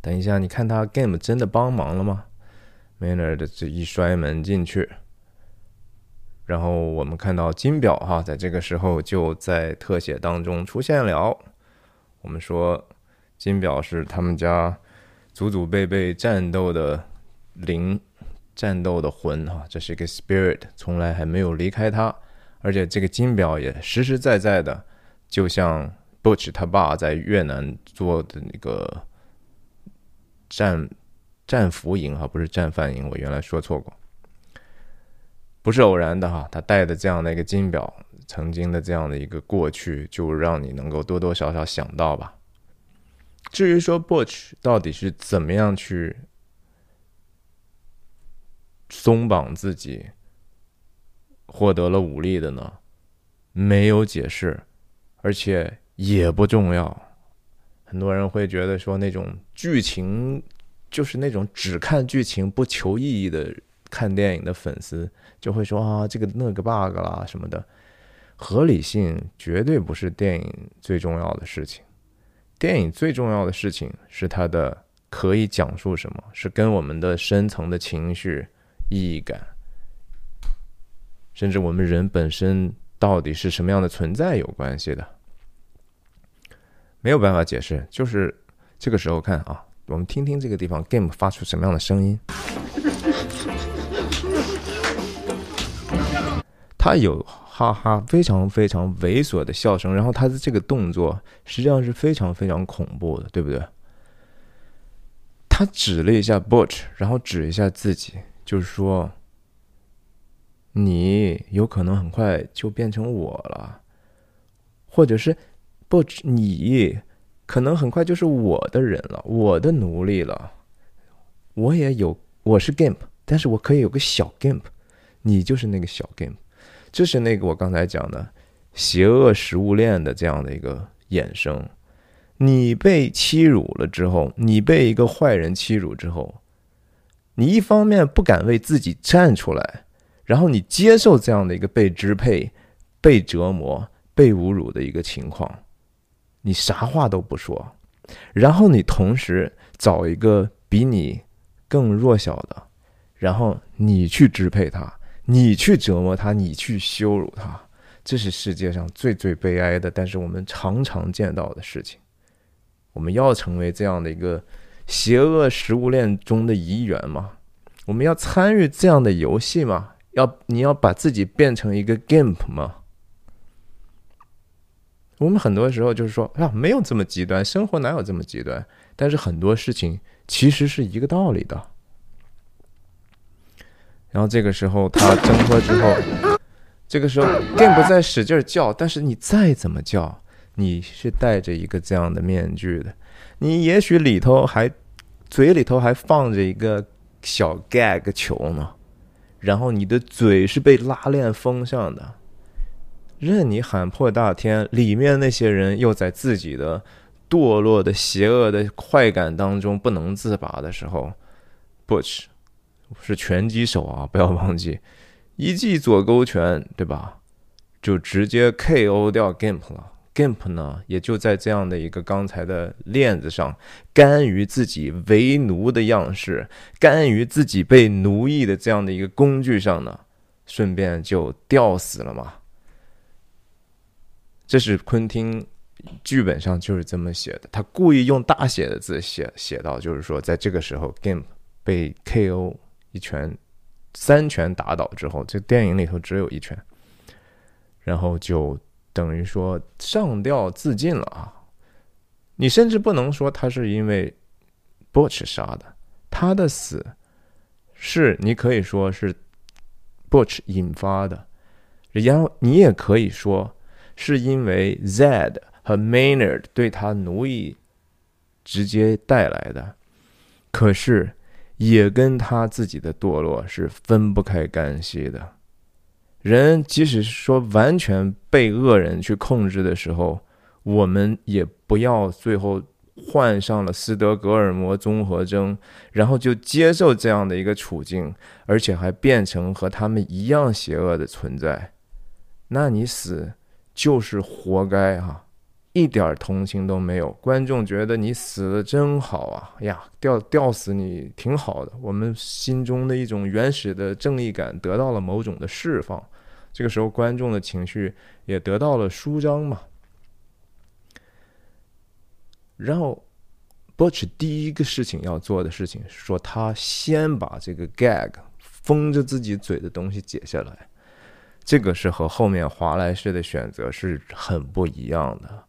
A: 等一下，你看他 game 真的帮忙了吗？Manner 的这一摔门进去，然后我们看到金表哈，在这个时候就在特写当中出现了。我们说金表是他们家祖祖辈辈战斗的灵，战斗的魂哈，这是一个 spirit，从来还没有离开他，而且这个金表也实实在在的，就像 Butch 他爸在越南做的那个。战战俘营哈，不是战犯营，我原来说错过，不是偶然的哈。他带的这样的一个金表，曾经的这样的一个过去，就让你能够多多少少想到吧。至于说 Butch 到底是怎么样去松绑自己，获得了武力的呢？没有解释，而且也不重要。很多人会觉得说，那种剧情就是那种只看剧情不求意义的看电影的粉丝，就会说啊，这个那个 bug 啦什么的。合理性绝对不是电影最重要的事情，电影最重要的事情是它的可以讲述什么，是跟我们的深层的情绪、意义感，甚至我们人本身到底是什么样的存在有关系的。没有办法解释，就是这个时候看啊，我们听听这个地方 game 发出什么样的声音，他有。哈哈，非常非常猥琐的笑声，然后他的这个动作实际上是非常非常恐怖的，对不对？他指了一下 Butch，然后指一下自己，就是说，你有可能很快就变成我了，或者是不你可能很快就是我的人了，我的奴隶了。我也有，我是 Gimp，但是我可以有个小 Gimp，你就是那个小 Gimp。这是那个我刚才讲的邪恶食物链的这样的一个衍生。你被欺辱了之后，你被一个坏人欺辱之后，你一方面不敢为自己站出来，然后你接受这样的一个被支配、被折磨、被侮辱的一个情况，你啥话都不说，然后你同时找一个比你更弱小的，然后你去支配他。你去折磨他，你去羞辱他，这是世界上最最悲哀的，但是我们常常见到的事情。我们要成为这样的一个邪恶食物链中的一员吗？我们要参与这样的游戏吗？要你要把自己变成一个 GIMP 吗？我们很多时候就是说，啊，没有这么极端，生活哪有这么极端？但是很多事情其实是一个道理的。然后这个时候他挣脱之后，这个时候 Game 不再使劲叫，但是你再怎么叫，你是戴着一个这样的面具的，你也许里头还嘴里头还放着一个小 gag 球呢，然后你的嘴是被拉链封上的，任你喊破大天，里面那些人又在自己的堕落的邪恶的快感当中不能自拔的时候，Butch。是拳击手啊，不要忘记，一记左勾拳，对吧？就直接 KO 掉 Gimp 了。Gimp 呢，也就在这样的一个刚才的链子上，甘于自己为奴的样式，甘于自己被奴役的这样的一个工具上呢，顺便就吊死了嘛。这是昆汀剧本上就是这么写的，他故意用大写的字写写到，就是说，在这个时候，Gimp 被 KO。一拳，三拳打倒之后，这电影里头只有一拳，然后就等于说上吊自尽了啊！你甚至不能说他是因为 Butch 杀的，他的死是你可以说是 Butch 引发的，然后你也可以说是因为 Zed 和 Maynard 对他奴役直接带来的，可是。也跟他自己的堕落是分不开干系的。人即使是说完全被恶人去控制的时候，我们也不要最后患上了斯德哥尔摩综合征，然后就接受这样的一个处境，而且还变成和他们一样邪恶的存在。那你死就是活该哈。一点同情都没有，观众觉得你死的真好啊！呀，吊吊死你挺好的，我们心中的一种原始的正义感得到了某种的释放。这个时候，观众的情绪也得到了舒张嘛。然后，Butch 第一个事情要做的事情是说，他先把这个 gag 封着自己嘴的东西解下来。这个是和后面华莱士的选择是很不一样的。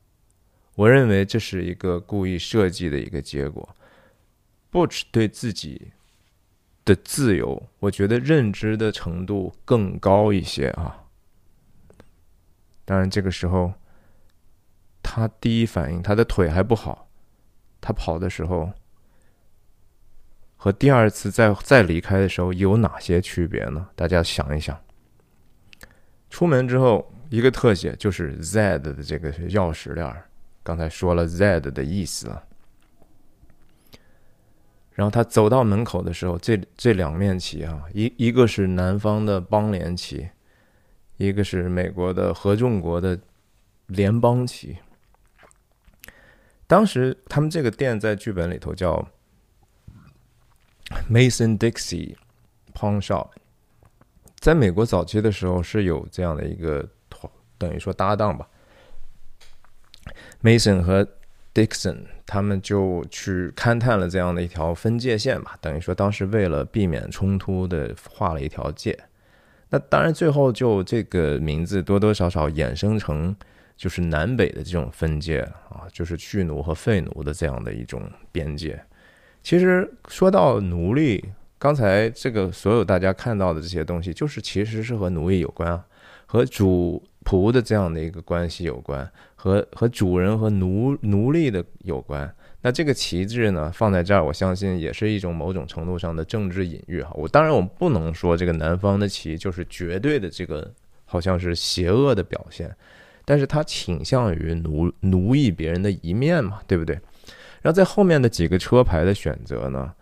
A: 我认为这是一个故意设计的一个结果。Butch 对自己的自由，我觉得认知的程度更高一些啊。当然，这个时候他第一反应，他的腿还不好，他跑的时候和第二次再再离开的时候有哪些区别呢？大家想一想。出门之后，一个特写就是 Z 的这个钥匙链儿刚才说了 Z 的意思了。然后他走到门口的时候，这这两面旗啊，一一个是南方的邦联旗，一个是美国的合众国的联邦旗。当时他们这个店在剧本里头叫 Mason Dixie Pawn Shop，在美国早期的时候是有这样的一个团等于说搭档吧，Mason 和 Dixon。他们就去勘探了这样的一条分界线吧，等于说当时为了避免冲突的画了一条界。那当然最后就这个名字多多少少衍生成就是南北的这种分界啊，就是蓄奴和废奴的这样的一种边界。其实说到奴隶，刚才这个所有大家看到的这些东西，就是其实是和奴役有关啊，和主。仆的这样的一个关系有关，和和主人和奴奴隶的有关。那这个旗帜呢，放在这儿，我相信也是一种某种程度上的政治隐喻哈。我当然我们不能说这个南方的旗就是绝对的这个好像是邪恶的表现，但是它倾向于奴奴役别人的一面嘛，对不对？然后在后面的几个车牌的选择呢，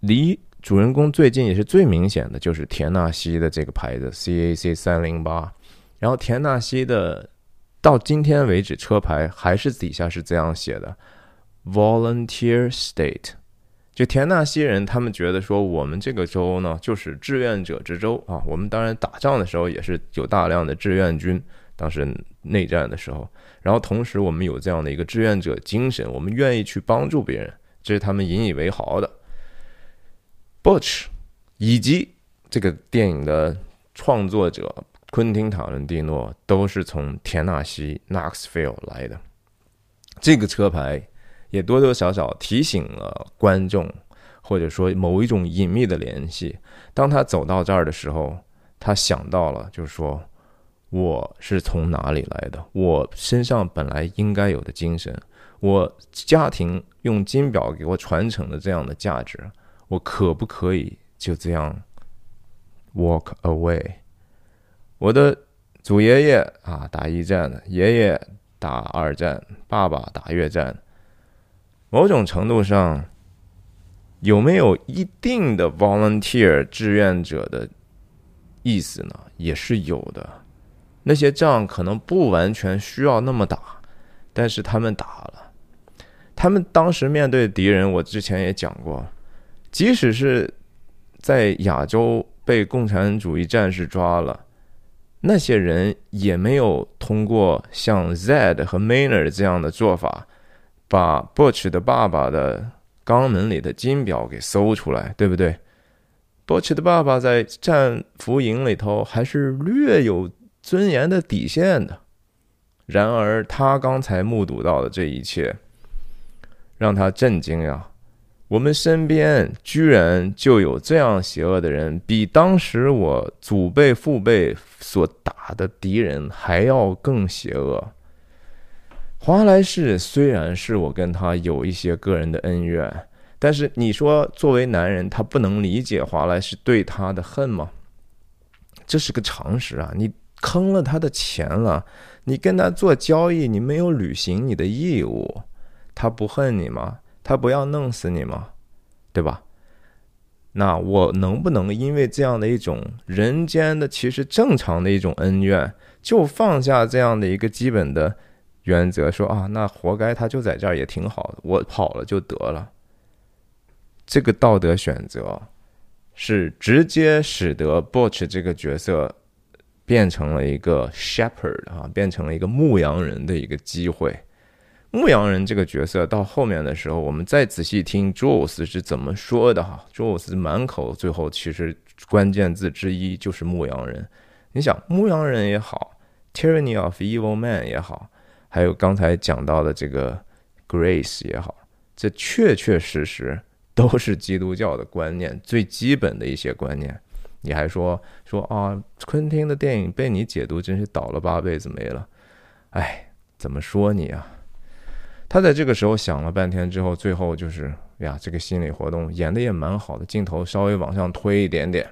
A: 离主人公最近也是最明显的就是田纳西的这个牌子 CAC 三零八。然后田纳西的到今天为止车牌还是底下是这样写的，Volunteer State。就田纳西人他们觉得说我们这个州呢就是志愿者之州啊。我们当然打仗的时候也是有大量的志愿军，当时内战的时候。然后同时我们有这样的一个志愿者精神，我们愿意去帮助别人，这是他们引以为豪的。Butch 以及这个电影的创作者。昆汀·塔伦蒂诺都是从田纳西 （Knoxville） 来的，这个车牌也多多少少提醒了观众，或者说某一种隐秘的联系。当他走到这儿的时候，他想到了，就是说我是从哪里来的？我身上本来应该有的精神，我家庭用金表给我传承的这样的价值，我可不可以就这样 walk away？我的祖爷爷啊，打一战的；爷爷打二战，爸爸打越战。某种程度上，有没有一定的 volunteer 志愿者的意思呢？也是有的。那些仗可能不完全需要那么打，但是他们打了。他们当时面对敌人，我之前也讲过，即使是在亚洲被共产主义战士抓了。那些人也没有通过像 Zed 和 Maynard 这样的做法，把 Butch 的爸爸的肛门里的金表给搜出来，对不对？Butch 的爸爸在战俘营里头还是略有尊严的底线的。然而，他刚才目睹到的这一切，让他震惊呀！我们身边居然就有这样邪恶的人，比当时我祖辈父辈所打的敌人还要更邪恶。华莱士虽然是我跟他有一些个人的恩怨，但是你说作为男人，他不能理解华莱士对他的恨吗？这是个常识啊！你坑了他的钱了，你跟他做交易，你没有履行你的义务，他不恨你吗？他不要弄死你吗？对吧？那我能不能因为这样的一种人间的其实正常的一种恩怨，就放下这样的一个基本的原则，说啊，那活该，他就在这儿也挺好的，我跑了就得了。这个道德选择是直接使得 Butch 这个角色变成了一个 shepherd 啊，变成了一个牧羊人的一个机会。牧羊人这个角色到后面的时候，我们再仔细听 Jules 是怎么说的哈。Jules 满口最后其实关键字之一就是牧羊人。你想牧羊人也好，Tyranny of Evil Man 也好，还有刚才讲到的这个 Grace 也好，这确确实实都是基督教的观念最基本的一些观念。你还说说啊，昆汀的电影被你解读真是倒了八辈子霉了。哎，怎么说你啊？他在这个时候想了半天之后，最后就是呀，这个心理活动演的也蛮好的，镜头稍微往上推一点点，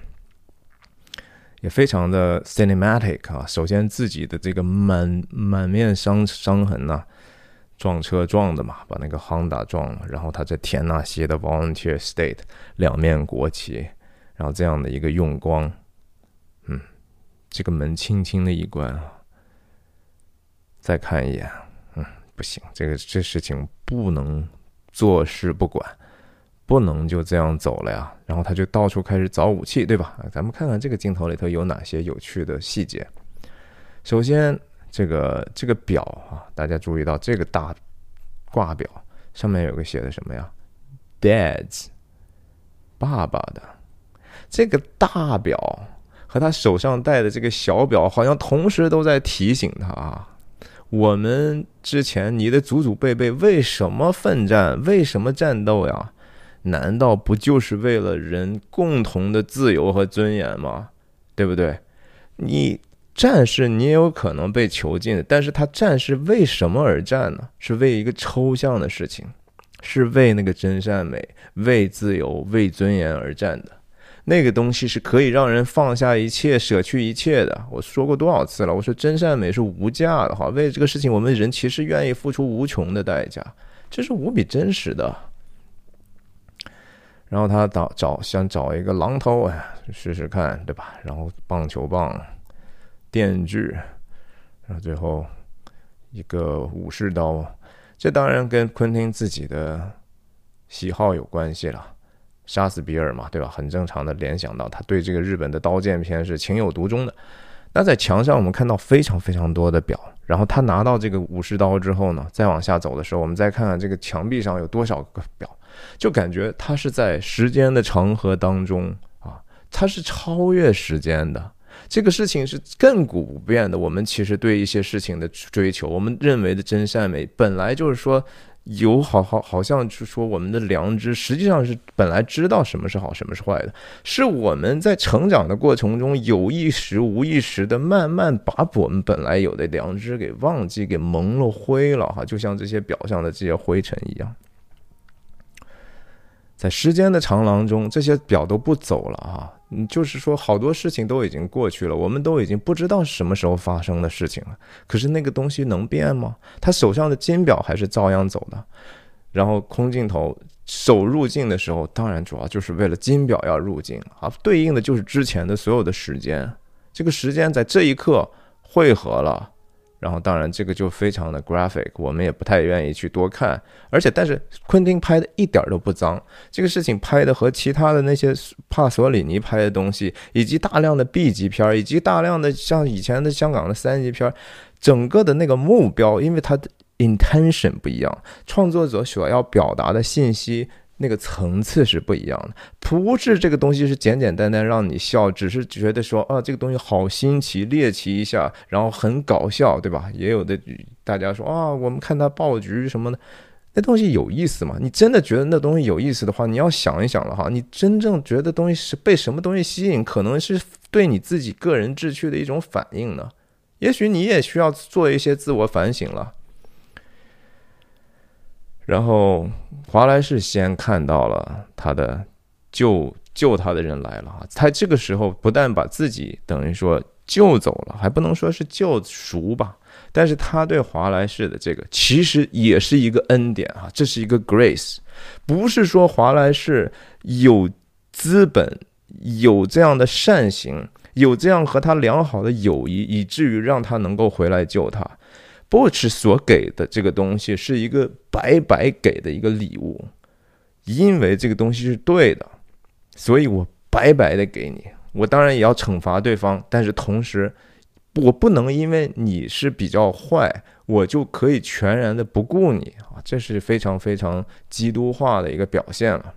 A: 也非常的 cinematic 啊。首先自己的这个满满面伤伤痕呐，撞车撞的嘛，把那个 Honda 撞了，然后他在田纳西的 Volunteer State 两面国旗，然后这样的一个用光，嗯，这个门轻轻的一关啊，再看一眼，不行，这个这事情不能。坐视不管，不能就这样走了呀。然后他就到处开始找武器，对吧？咱们看看这个镜头里头有哪些有趣的细节。首先，这个这个表啊，大家注意到这个大挂表上面有个写的什么呀？Dad's，爸爸的。这个大表和他手上戴的这个小表，好像同时都在提醒他啊。我们之前，你的祖祖辈辈为什么奋战？为什么战斗呀？难道不就是为了人共同的自由和尊严吗？对不对？你战士，你也有可能被囚禁，但是他战士为什么而战呢？是为一个抽象的事情，是为那个真善美、为自由、为尊严而战的。那个东西是可以让人放下一切、舍去一切的。我说过多少次了？我说真善美是无价的哈。为这个事情，我们人其实愿意付出无穷的代价，这是无比真实的。然后他找找想找一个榔头，哎，试试看，对吧？然后棒球棒、电锯，然后最后一个武士刀。这当然跟昆汀自己的喜好有关系了。杀死比尔嘛，对吧？很正常的联想到他对这个日本的刀剑片是情有独钟的。那在墙上我们看到非常非常多的表，然后他拿到这个武士刀之后呢，再往下走的时候，我们再看看这个墙壁上有多少个表，就感觉他是在时间的长河当中啊，他是超越时间的。这个事情是亘古不变的。我们其实对一些事情的追求，我们认为的真善美，本来就是说。有好好好像是说我们的良知实际上是本来知道什么是好什么是坏的，是我们在成长的过程中有意识无意识的慢慢把我们本来有的良知给忘记给蒙了灰了哈，就像这些表上的这些灰尘一样。在时间的长廊中，这些表都不走了啊！就是说，好多事情都已经过去了，我们都已经不知道什么时候发生的事情了。可是那个东西能变吗？他手上的金表还是照样走的。然后空镜头手入镜的时候，当然主要就是为了金表要入镜啊，对应的就是之前的所有的时间。这个时间在这一刻汇合了。然后，当然，这个就非常的 graphic，我们也不太愿意去多看。而且，但是昆汀拍的一点都不脏，这个事情拍的和其他的那些帕索里尼拍的东西，以及大量的 B 级片，以及大量的像以前的香港的三级片，整个的那个目标，因为它的 intention 不一样，创作者所要表达的信息。那个层次是不一样的，不是这个东西是简简单单让你笑，只是觉得说啊，这个东西好新奇，猎奇一下，然后很搞笑，对吧？也有的大家说啊，我们看他爆菊什么的，那东西有意思吗？你真的觉得那东西有意思的话，你要想一想了哈，你真正觉得东西是被什么东西吸引，可能是对你自己个人志趣的一种反应呢？也许你也需要做一些自我反省了。然后华莱士先看到了他的救救他的人来了啊！他这个时候不但把自己等于说救走了，还不能说是救赎吧？但是他对华莱士的这个其实也是一个恩典啊！这是一个 grace，不是说华莱士有资本、有这样的善行、有这样和他良好的友谊，以至于让他能够回来救他。Butch 所给的这个东西是一个白白给的一个礼物，因为这个东西是对的，所以我白白的给你。我当然也要惩罚对方，但是同时，我不能因为你是比较坏，我就可以全然的不顾你啊！这是非常非常基督化的一个表现了。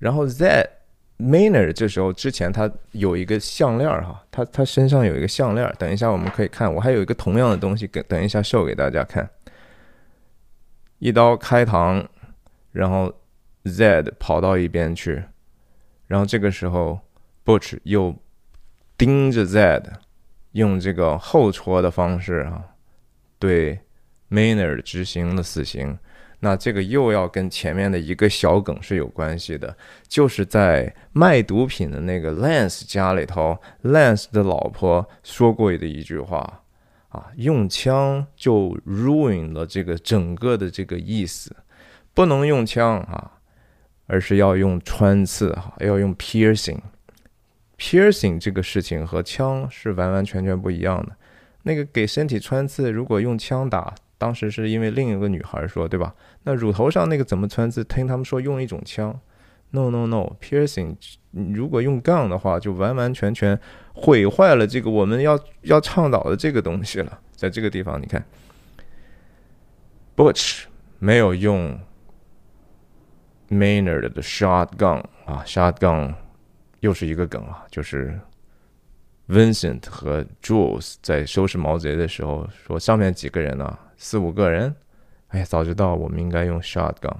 A: 然后 Z。Maynard 这时候之前他有一个项链哈，他他身上有一个项链等一下我们可以看，我还有一个同样的东西，给等一下秀给大家看。一刀开膛，然后 Z 跑到一边去，然后这个时候 Butch 又盯着 Z，用这个后戳的方式啊，对 Maynard 执行了死刑。那这个又要跟前面的一个小梗是有关系的，就是在卖毒品的那个 Lance 家里头，Lance 的老婆说过的一句话啊，用枪就 ruin 了这个整个的这个意思，不能用枪啊，而是要用穿刺哈，要用 piercing，piercing 这个事情和枪是完完全全不一样的。那个给身体穿刺，如果用枪打。当时是因为另一个女孩说，对吧？那乳头上那个怎么穿刺？听他们说用一种枪，no no no，piercing。如果用 gun 的话，就完完全全毁坏了这个我们要要倡导的这个东西了。在这个地方，你看，Butch 没有用 Maynard 的 shotgun 啊，shotgun 又是一个梗啊，就是。Vincent 和 Jules 在收拾毛贼的时候说：“上面几个人呢？四五个人。哎呀，早知道我们应该用 shotgun。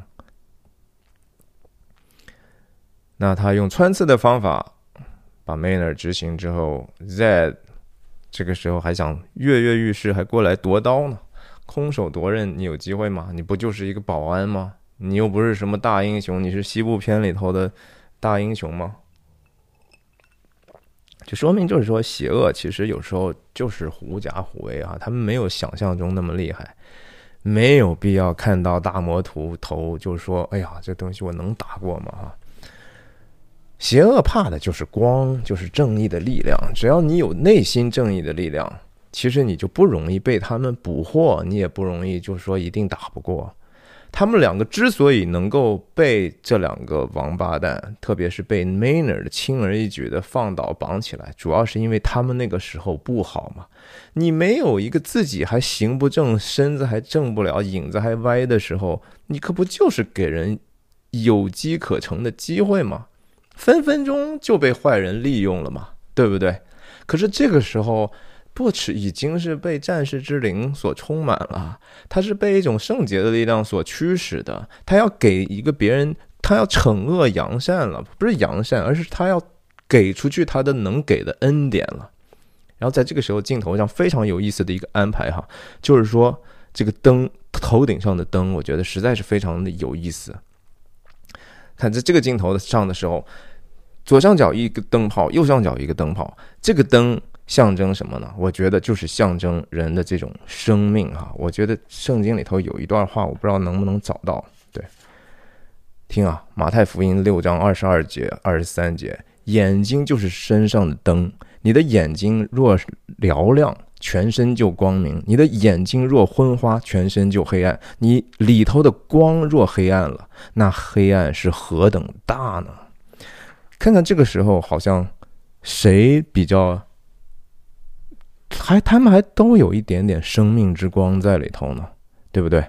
A: 那他用穿刺的方法把 Maynard 执行之后，Z 这个时候还想跃跃欲试，还过来夺刀呢。空手夺刃，你有机会吗？你不就是一个保安吗？你又不是什么大英雄，你是西部片里头的大英雄吗？”就说明就是说，邪恶其实有时候就是狐假虎威啊，他们没有想象中那么厉害，没有必要看到大魔图头就说：“哎呀，这东西我能打过吗？”哈，邪恶怕的就是光，就是正义的力量。只要你有内心正义的力量，其实你就不容易被他们捕获，你也不容易就是说一定打不过。他们两个之所以能够被这两个王八蛋，特别是被 Maynard 轻而易举的放倒绑起来，主要是因为他们那个时候不好嘛。你没有一个自己还行不正，身子还正不了，影子还歪的时候，你可不就是给人有机可乘的机会吗？分分钟就被坏人利用了嘛，对不对？可是这个时候。不耻已经是被战士之灵所充满了，他是被一种圣洁的力量所驱使的。他要给一个别人，他要惩恶扬善了，不是扬善，而是他要给出去他的能给的恩典了。然后在这个时候，镜头上非常有意思的一个安排哈，就是说这个灯头顶上的灯，我觉得实在是非常的有意思。看在这个镜头上的时候，左上角一个灯泡，右上角一个灯泡，这个灯。象征什么呢？我觉得就是象征人的这种生命哈。我觉得圣经里头有一段话，我不知道能不能找到。对，听啊，《马太福音》六章二十二节、二十三节，眼睛就是身上的灯。你的眼睛若嘹亮，全身就光明；你的眼睛若昏花，全身就黑暗。你里头的光若黑暗了，那黑暗是何等大呢？看看这个时候，好像谁比较？还他们还都有一点点生命之光在里头呢，对不对？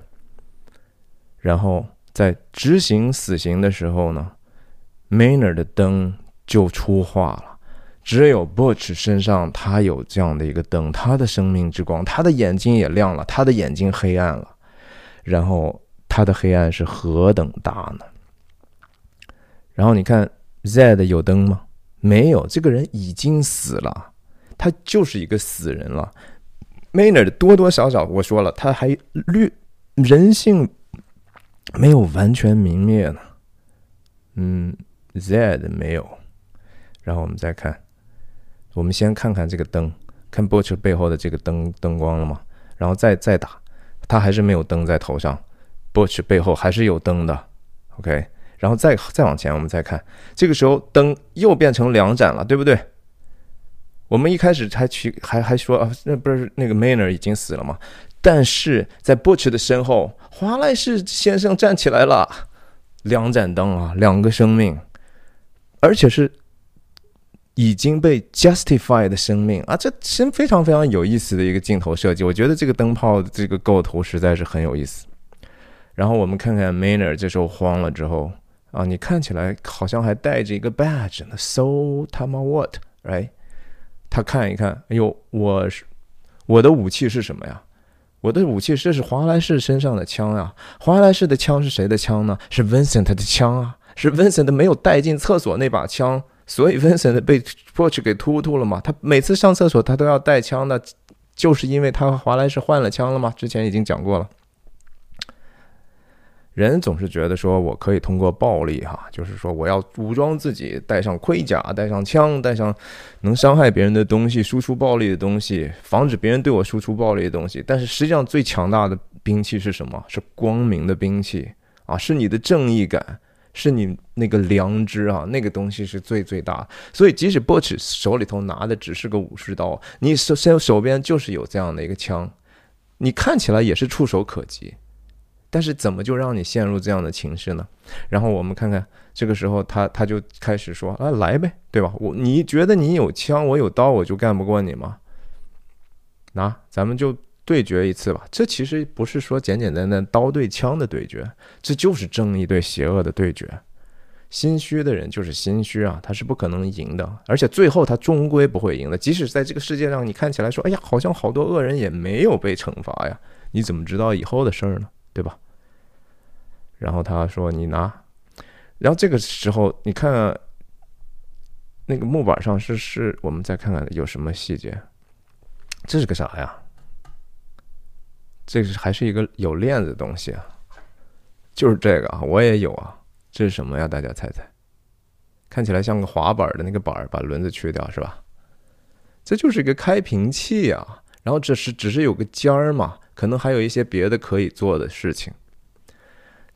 A: 然后在执行死刑的时候呢，Mayner 的灯就出化了，只有 Butch 身上他有这样的一个灯，他的生命之光，他的眼睛也亮了，他的眼睛黑暗了，然后他的黑暗是何等大呢？然后你看 Zed 有灯吗？没有，这个人已经死了。他就是一个死人了，Maynard 多多少少我说了，他还略人性没有完全泯灭呢。嗯，Zed 没有。然后我们再看，我们先看看这个灯，看 Butch 背后的这个灯灯光了吗？然后再再打，他还是没有灯在头上，Butch 背后还是有灯的。OK，然后再再往前，我们再看，这个时候灯又变成两盏了，对不对？我们一开始还去还还说啊，那不是那个 Maynard 已经死了吗？但是在 Butch 的身后，华莱士先生站起来了，两盏灯啊，两个生命，而且是已经被 justify 的生命啊，这真非常非常有意思的一个镜头设计。我觉得这个灯泡的这个构图实在是很有意思。然后我们看看 Maynard 这时候慌了之后啊，你看起来好像还带着一个 badge 呢，So 他妈 what，right？他看一看，哎呦，我是我的武器是什么呀？我的武器这是华莱士身上的枪呀。华莱士的枪是谁的枪呢？是 Vincent 的枪啊，是 Vincent 没有带进厕所那把枪，所以 Vincent 被 Borch 给突突了嘛。他每次上厕所他都要带枪的，就是因为他和华莱士换了枪了吗？之前已经讲过了。人总是觉得说我可以通过暴力，哈，就是说我要武装自己，带上盔甲，带上枪，带上能伤害别人的东西，输出暴力的东西，防止别人对我输出暴力的东西。但是实际上最强大的兵器是什么？是光明的兵器啊，是你的正义感，是你那个良知啊，那个东西是最最大。所以即使波奇手里头拿的只是个武士刀，你手手手边就是有这样的一个枪，你看起来也是触手可及。但是怎么就让你陷入这样的情绪呢？然后我们看看，这个时候他他就开始说啊，来呗，对吧？我你觉得你有枪，我有刀，我就干不过你吗？那咱们就对决一次吧。这其实不是说简简单单刀对枪的对决，这就是正义对邪恶的对决。心虚的人就是心虚啊，他是不可能赢的，而且最后他终归不会赢的。即使在这个世界上，你看起来说，哎呀，好像好多恶人也没有被惩罚呀，你怎么知道以后的事儿呢？对吧？然后他说：“你拿。”然后这个时候，你看那个木板上是是，我们再看看有什么细节。这是个啥呀？这是还是一个有链子的东西啊？就是这个啊，我也有啊。这是什么呀？大家猜猜。看起来像个滑板的那个板，把轮子去掉是吧？这就是一个开瓶器啊。然后这是只是有个尖儿嘛，可能还有一些别的可以做的事情。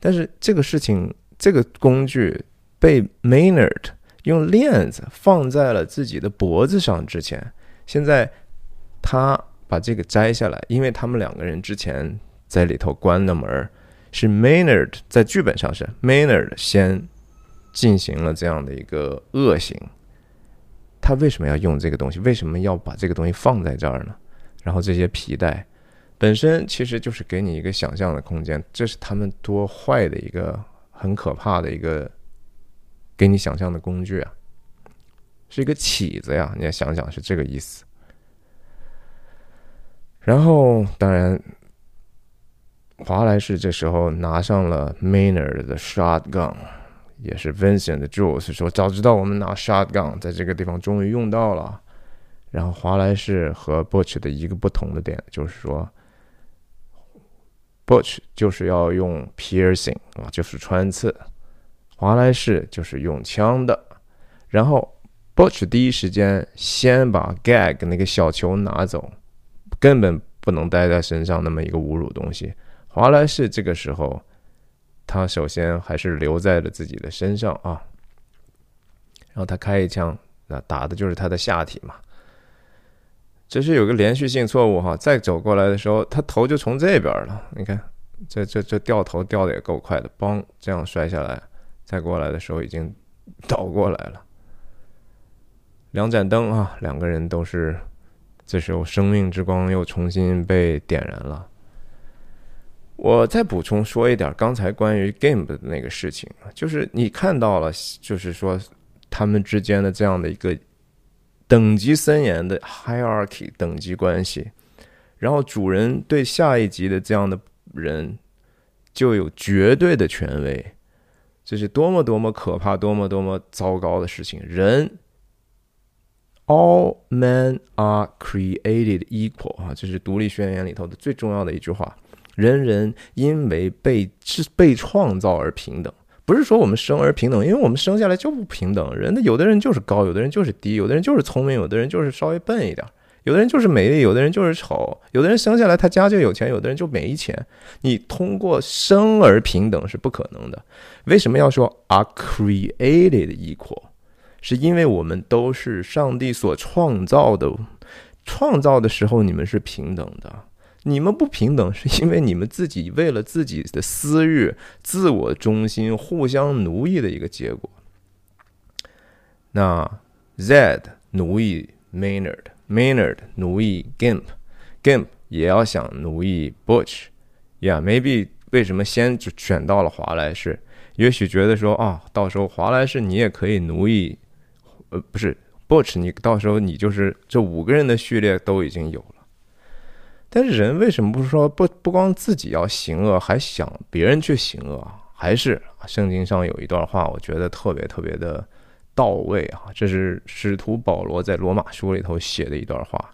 A: 但是这个事情，这个工具被 Maynard 用链子放在了自己的脖子上之前，现在他把这个摘下来，因为他们两个人之前在里头关了门，是 Maynard 在剧本上是 Maynard 先进行了这样的一个恶行。他为什么要用这个东西？为什么要把这个东西放在这儿呢？然后这些皮带。本身其实就是给你一个想象的空间，这是他们多坏的一个很可怕的一个给你想象的工具啊，是一个起子呀，你要想想是这个意思。然后当然，华莱士这时候拿上了 Maynard 的 shotgun，也是 Vincent 的 Jules 说早知道我们拿 shotgun 在这个地方终于用到了。然后华莱士和 Butch 的一个不同的点就是说。Butch 就是要用 piercing 啊，就是穿刺；华莱士就是用枪的。然后 Butch 第一时间先把 gag 那个小球拿走，根本不能带在身上那么一个侮辱东西。华莱士这个时候，他首先还是留在了自己的身上啊。然后他开一枪，那打的就是他的下体嘛。这是有个连续性错误哈，再走过来的时候，他头就从这边了。你看，这这这掉头掉的也够快的，嘣，这样摔下来，再过来的时候已经倒过来了。两盏灯啊，两个人都是，这时候生命之光又重新被点燃了。我再补充说一点，刚才关于 game 的那个事情，就是你看到了，就是说他们之间的这样的一个。等级森严的 hierarchy 等级关系，然后主人对下一级的这样的人就有绝对的权威，这是多么多么可怕、多么多么糟糕的事情。人，all men are created equal 啊，这是独立宣言里头的最重要的一句话。人人因为被是被创造而平等。不是说我们生而平等，因为我们生下来就不平等。人的有的人就是高，有的人就是低，有的人就是聪明，有的人就是稍微笨一点，有的人就是美丽，有的人就是丑，有的人生下来他家就有钱，有的人就没钱。你通过生而平等是不可能的。为什么要说 are created equal？是因为我们都是上帝所创造的，创造的时候你们是平等的。你们不平等，是因为你们自己为了自己的私欲、自我中心、互相奴役的一个结果。那 Zed 奴役 Maynard，Maynard 奴役 Gimp，Gimp 也要想奴役 Butch。Yeah，maybe 为什么先就选到了华莱士？也许觉得说啊，到时候华莱士你也可以奴役，呃，不是 Butch，你到时候你就是这五个人的序列都已经有了。但是人为什么不说不不光自己要行恶，还想别人去行恶？还是圣经上有一段话，我觉得特别特别的到位啊！这是使徒保罗在罗马书里头写的一段话，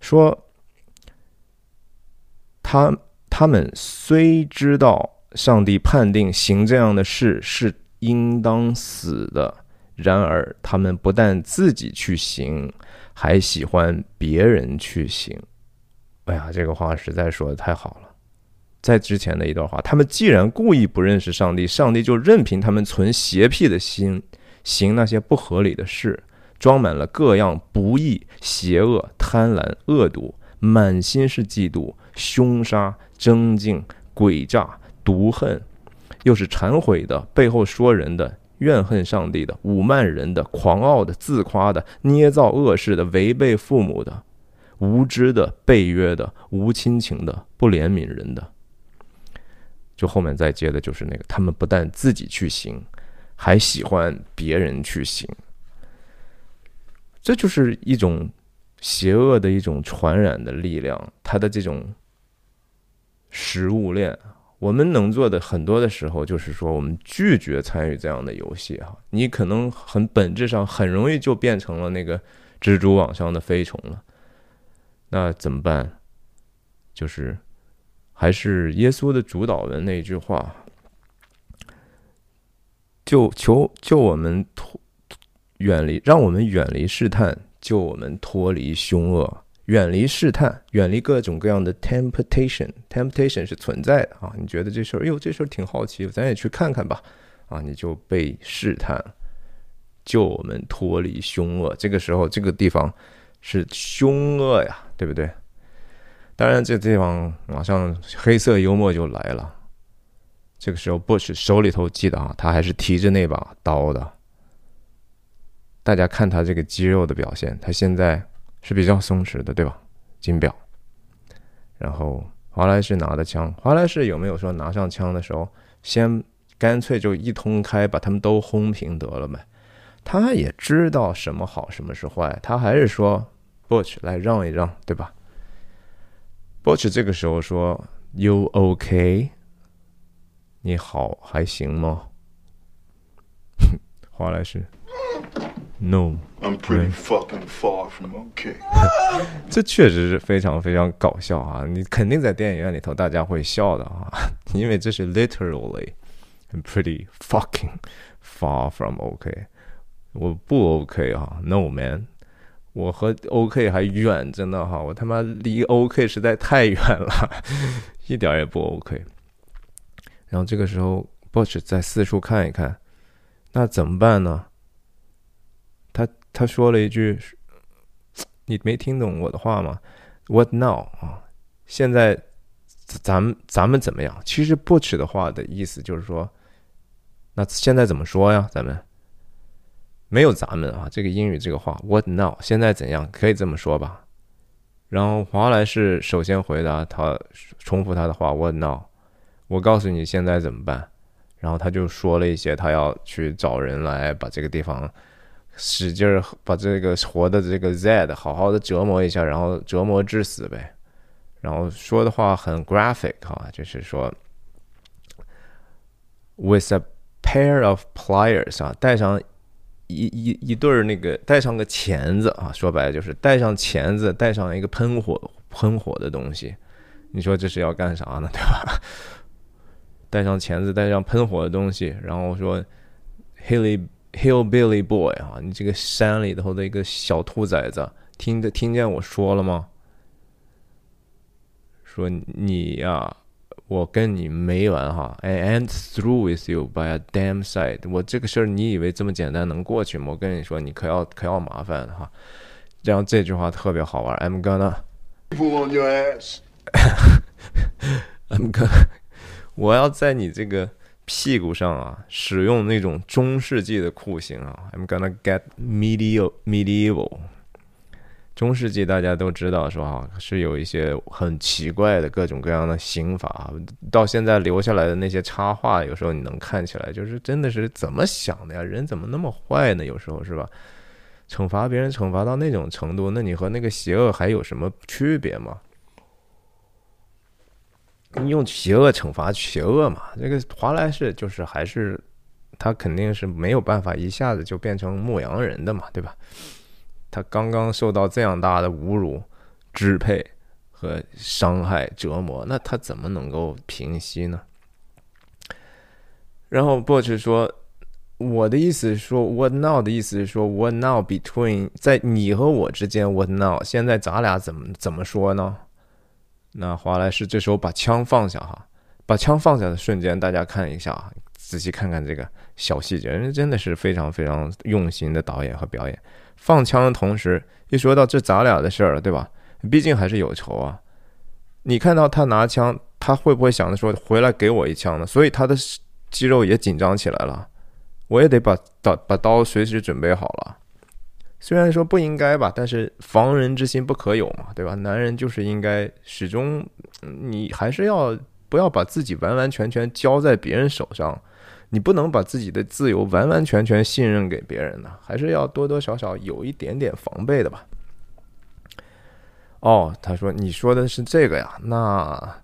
A: 说他他们虽知道上帝判定行这样的事是应当死的，然而他们不但自己去行，还喜欢别人去行。哎呀，这个话实在说的太好了。在之前的一段话，他们既然故意不认识上帝，上帝就任凭他们存邪僻的心，行那些不合理的事，装满了各样不义、邪恶、贪婪、恶毒，满心是嫉妒、凶杀、争竞、诡诈、毒恨，又是忏悔的，背后说人的，怨恨上帝的，侮慢人的，狂傲的，自夸的，捏造恶事的，违背父母的，无知的，背约的，无亲情的，不怜悯人的。就后面再接的就是那个，他们不但自己去行，还喜欢别人去行，这就是一种邪恶的一种传染的力量。它的这种食物链，我们能做的很多的时候，就是说我们拒绝参与这样的游戏哈。你可能很本质上很容易就变成了那个蜘蛛网上的飞虫了，那怎么办？就是。还是耶稣的主导文那句话：“就求救我们脱远离，让我们远离试探，救我们脱离凶恶，远离试探，远离各种各样的 temptation。temptation 是存在的啊！你觉得这事儿，哎呦，这事儿挺好奇，咱也去看看吧。啊，你就被试探，救我们脱离凶恶。这个时候，这个地方是凶恶呀，对不对？”当然，这地方马上黑色幽默就来了。这个时候，Bush 手里头记得啊，他还是提着那把刀的。大家看他这个肌肉的表现，他现在是比较松弛的，对吧？金表。然后华莱士拿的枪，华莱士有没有说拿上枪的时候，先干脆就一通开，把他们都轰平得了呗？他也知道什么好，什么是坏，他还是说 Bush 来让一让，对吧？Butch 这个时候说：“You OK？你好还行吗？”华莱士：“No，I'm
B: pretty fucking far from OK。”
A: 这确实是非常非常搞笑啊！你肯定在电影院里头大家会笑的啊，因为这是 literally，I'm pretty fucking far from OK。我不 OK 啊，No，man。我和 OK 还远着呢哈，我他妈离 OK 实在太远了，一点也不 OK。然后这个时候，Bush 在四处看一看，那怎么办呢？他他说了一句：“你没听懂我的话吗？”What now 啊？现在咱们咱们怎么样？其实 Bush 的话的意思就是说，那现在怎么说呀？咱们？没有咱们啊，这个英语这个话，What now？现在怎样？可以这么说吧。然后华莱士首先回答他，重复他的话，What now？我告诉你现在怎么办。然后他就说了一些，他要去找人来把这个地方使劲儿把这个活的这个 Z 好好的折磨一下，然后折磨致死呗。然后说的话很 graphic 哈，就是说，with a pair of pliers 啊，带上。一一一对儿那个带上个钳子啊，说白了就是带上钳子，带上一个喷火喷火的东西。你说这是要干啥呢？对吧？带上钳子，带上喷火的东西，然后说，Hilly Hillbilly Boy 啊，你这个山里头的一个小兔崽子，听的听见我说了吗？说你呀。我跟你没完哈！I ain't through with you by a damn sight。我这个事儿，你以为这么简单能过去吗？我跟你说，你可要可要麻烦哈。然后这句话特别好玩。I'm gonna
B: pull on your ass。
A: I'm gonna，我要在你这个屁股上啊，使用那种中世纪的酷刑啊。I'm gonna get medieval medieval。中世纪大家都知道，说哈是有一些很奇怪的各种各样的刑法，到现在留下来的那些插画，有时候你能看起来，就是真的是怎么想的呀？人怎么那么坏呢？有时候是吧？惩罚别人惩罚到那种程度，那你和那个邪恶还有什么区别吗？你用邪恶惩罚邪恶嘛？这个华莱士就是还是他肯定是没有办法一下子就变成牧羊人的嘛，对吧？他刚刚受到这样大的侮辱、支配和伤害折磨，那他怎么能够平息呢？然后 b u c h 说：“我的意思是说，What now 的意思是说，What now between 在你和我之间，What now？现在咱俩怎么怎么说呢？”那华莱士这时候把枪放下哈，把枪放下的瞬间，大家看一下啊，仔细看看这个小细节，人家真的是非常非常用心的导演和表演。放枪的同时，一说到这咱俩的事儿了，对吧？毕竟还是有仇啊。你看到他拿枪，他会不会想着说回来给我一枪呢？所以他的肌肉也紧张起来了。我也得把刀把刀随时准备好了。虽然说不应该吧，但是防人之心不可有嘛，对吧？男人就是应该始终，你还是要不要把自己完完全全交在别人手上？你不能把自己的自由完完全全信任给别人呢，还是要多多少少有一点点防备的吧。哦，他说你说的是这个呀，那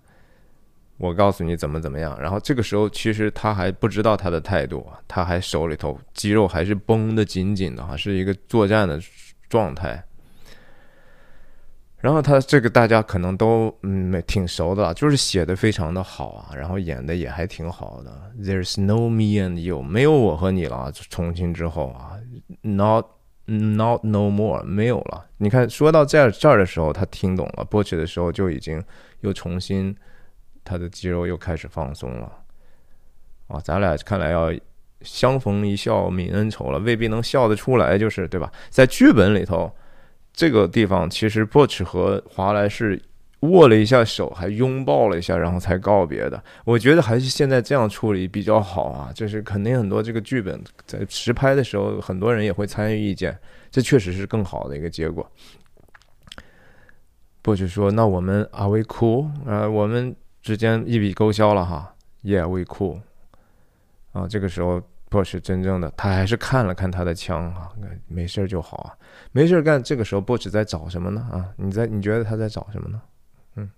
A: 我告诉你怎么怎么样。然后这个时候其实他还不知道他的态度，他还手里头肌肉还是绷得紧紧的哈，是一个作战的状态。然后他这个大家可能都嗯挺熟的，就是写的非常的好啊，然后演的也还挺好的。There's no me and you，没有我和你了。重庆之后啊，Not not no more，没有了。你看说到这这儿的时候，他听懂了，播起的时候就已经又重新他的肌肉又开始放松了。啊，咱俩看来要相逢一笑泯恩仇了，未必能笑得出来，就是对吧？在剧本里头。这个地方其实波奇和华莱士握了一下手，还拥抱了一下，然后才告别的。我觉得还是现在这样处理比较好啊。就是肯定很多这个剧本在实拍的时候，很多人也会参与意见，这确实是更好的一个结果。波奇说：“那我们 Are we cool？啊，我们之间一笔勾销了哈。Yeah，we cool。啊，这个时候。”不是真正的，他还是看了看他的枪啊，没事就好啊，没事干。这个时候，波什在找什么呢？啊，你在你觉得他在找什么呢？嗯，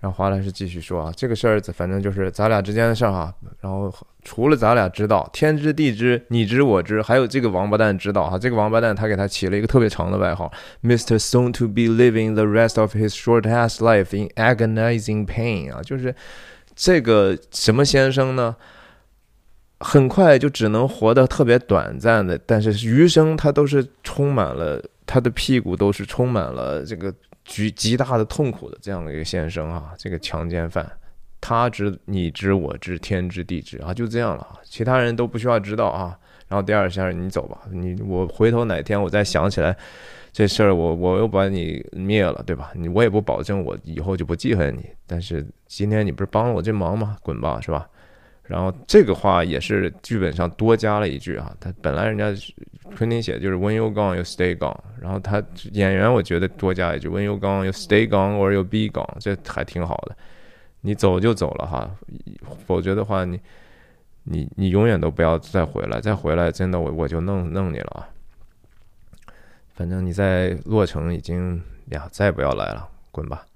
A: 然后华莱士继续说啊，这个事儿反正就是咱俩之间的事儿哈。然后除了咱俩知道，天知地知，你知我知，还有这个王八蛋知道哈。这个王八蛋他给他起了一个特别长的外号，Mr. Soon to be living the rest of his short ass life in agonizing pain 啊，就是这个什么先生呢？很快就只能活得特别短暂的，但是余生他都是充满了他的屁股都是充满了这个极极大的痛苦的这样的一个先生啊，这个强奸犯，他知你知我知天知地知啊，就这样了，其他人都不需要知道啊。然后第二先生你走吧，你我回头哪天我再想起来这事儿，我我又把你灭了，对吧？你我也不保证我以后就不记恨你，但是今天你不是帮了我这忙吗？滚吧，是吧？然后这个话也是剧本上多加了一句啊，他本来人家昆汀写就是 When you gone, you stay gone。然后他演员我觉得多加一句 When you gone, you stay gone or you be gone，这还挺好的。你走就走了哈，否则的话你你你永远都不要再回来，再回来真的我我就弄弄你了啊。反正你在洛城已经呀，再不要来了，滚吧。